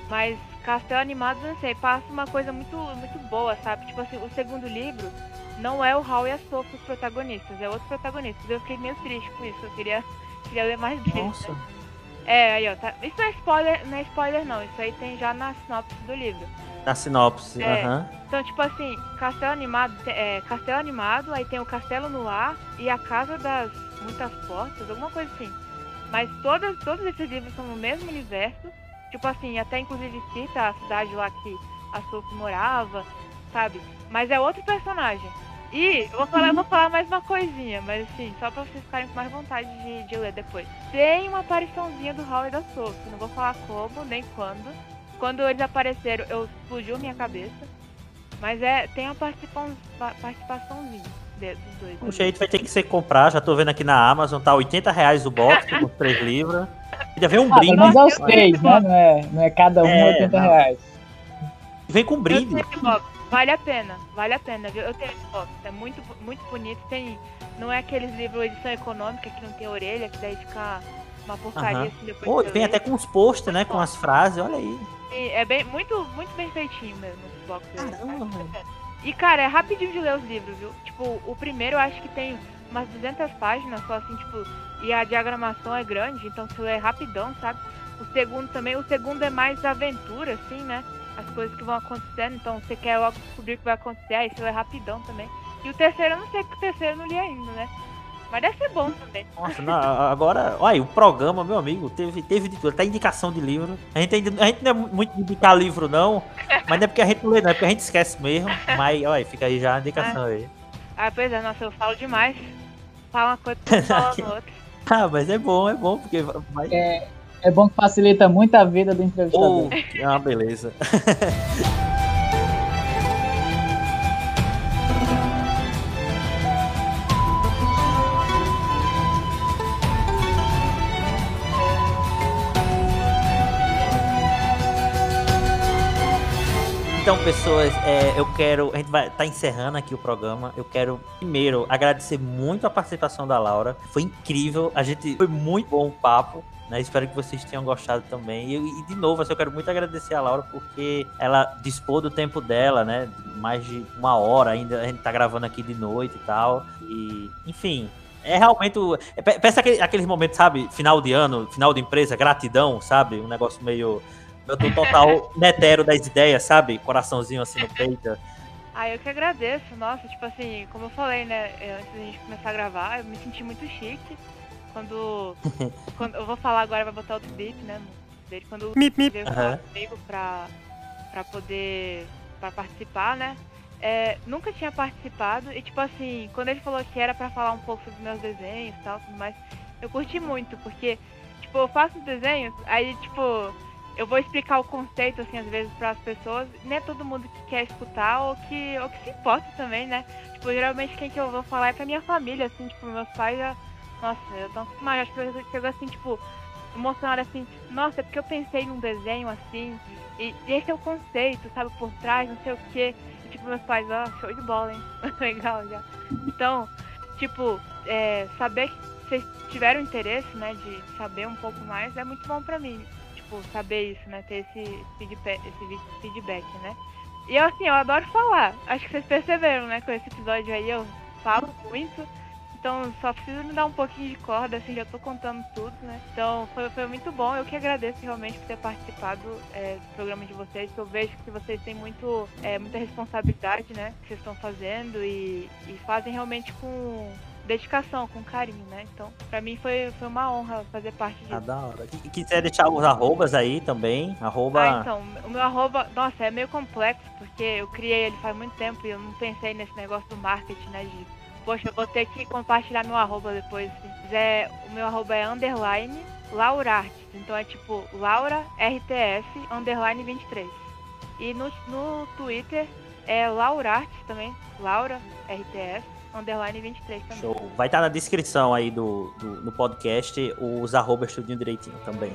Mas Castelo Animado, não sei, passa uma coisa muito, muito boa, sabe? Tipo assim, o segundo livro não é o Hal e a Sophie os protagonistas, é outro protagonista. Eu fiquei meio triste com isso, eu queria, queria ler mais deles. Nossa. Né? É, aí ó, tá. Isso não é spoiler, não é spoiler não, isso aí tem já na sinopse do livro. Na sinopse, é. aham. Uhum. Então, tipo assim, Castelo Animado, é, Castelo Animado, aí tem o Castelo no Ar e a Casa das Muitas Portas, alguma coisa assim. Mas todas, todos esses livros são no mesmo universo Tipo assim, até inclusive cita a cidade lá que a Sophie morava, sabe? Mas é outro personagem. E eu vou falar, eu vou falar mais uma coisinha, mas assim, só pra vocês ficarem com mais vontade de, de ler depois. Tem uma apariçãozinha do Howard da Sophie, não vou falar como, nem quando. Quando eles apareceram, eu explodiu minha cabeça. Mas é, tem uma participação, participaçãozinha dos dois. O jeito vai ter que ser comprar, já tô vendo aqui na Amazon, tá 80 reais o box com três livros. Ainda vem um ah, brinde. Mas é os três, né? Não é, não é cada um é, 80 não. reais. Vem com brinde. Vale a pena, vale a pena, viu? Eu tenho esse box, é muito, muito bonito. Tem, não é aqueles livros edição econômica que não tem orelha, que daí fica uma porcaria uhum. assim depois. Pô, vem até com os posts, né? Com as frases, olha aí. E é bem, muito, muito bem feitinho mesmo esse box. Caramba, E cara, é rapidinho de ler os livros, viu? Tipo, o primeiro eu acho que tem umas 200 páginas, só assim, tipo, e a diagramação é grande, então você lê rapidão, sabe? O segundo também, o segundo é mais aventura, assim, né? As coisas que vão acontecendo, então você quer logo descobrir o que vai acontecer, aí você lê rapidão também. E o terceiro, eu não sei que o terceiro eu não li ainda, né? Mas deve ser bom também. Nossa, não, agora, olha, o programa, meu amigo, teve, teve de tudo, até indicação de livro. A gente, ainda, a gente não é muito de indicar livro, não, mas não é porque a gente não lê, não, é porque a gente esquece mesmo. Mas, olha, fica aí já a indicação ah. aí. Ah, pois é, nossa, eu falo demais. Fala uma coisa, fala outra. ah, mas é bom, é bom, porque vai... É, é bom que facilita muito a vida do entrevistador. Oh, ah, beleza. Então, pessoas, é, eu quero. A gente vai tá encerrando aqui o programa. Eu quero, primeiro, agradecer muito a participação da Laura. Foi incrível. A gente. Foi muito bom o papo. Né? Espero que vocês tenham gostado também. E, e, de novo, assim, eu quero muito agradecer a Laura porque ela dispôs do tempo dela, né? Mais de uma hora ainda. A gente tá gravando aqui de noite e tal. E, enfim, é realmente. É, parece aquele, aqueles momentos, sabe? Final de ano, final de empresa, gratidão, sabe? Um negócio meio eu tô total netero das ideias, sabe? Coraçãozinho assim no peito. Ah, eu que agradeço. Nossa, tipo assim, como eu falei, né? Antes da gente começar a gravar, eu me senti muito chique. Quando. quando eu vou falar agora, vai botar outro beat, né? Dele, quando mip, mip. veio falar comigo pra, pra poder. pra participar, né? É, nunca tinha participado e tipo assim, quando ele falou que era para falar um pouco sobre meus desenhos e tal, tudo mais, eu curti muito, porque tipo, eu faço desenhos, aí tipo, eu vou explicar o conceito, assim, às vezes, para as pessoas. Não é todo mundo que quer escutar ou que, ou que se importa também, né? Tipo, geralmente quem que eu vou falar é pra minha família, assim, tipo, meus pais já. Nossa, eu tô acostumada. Acho que eu chego assim, tipo, emocionada assim, nossa, é porque eu pensei num desenho assim, e, e esse é o conceito, sabe, por trás, não sei o quê. E, tipo, meus pais, ó, oh, show de bola, hein? Legal já. Então, tipo, é, saber que vocês tiveram interesse, né, de saber um pouco mais, é muito bom pra mim tipo, saber isso, né? Ter esse feedback, esse feedback, né? E eu, assim, eu adoro falar. Acho que vocês perceberam, né? Com esse episódio aí eu falo muito. Então só preciso me dar um pouquinho de corda, assim, já tô contando tudo, né? Então foi, foi muito bom. Eu que agradeço realmente por ter participado é, do programa de vocês. Eu vejo que vocês têm muito, é, muita responsabilidade, né? Que vocês estão fazendo e, e fazem realmente com dedicação, com carinho, né? Então, pra mim foi, foi uma honra fazer parte disso. Ah, da hora. E quiser deixar os arrobas aí também, arroba... Ah, então, o meu arroba, nossa, é meio complexo, porque eu criei ele faz muito tempo e eu não pensei nesse negócio do marketing, né, de, poxa, eu vou ter que compartilhar meu arroba depois, se quiser, o meu arroba é underline laurartes, então é tipo Laura RTS underline 23. E no, no Twitter é laurartes também, Laura RTS underline 23 também. Show. Vai estar tá na descrição aí do, do, do podcast os arrobas tudinho direitinho também.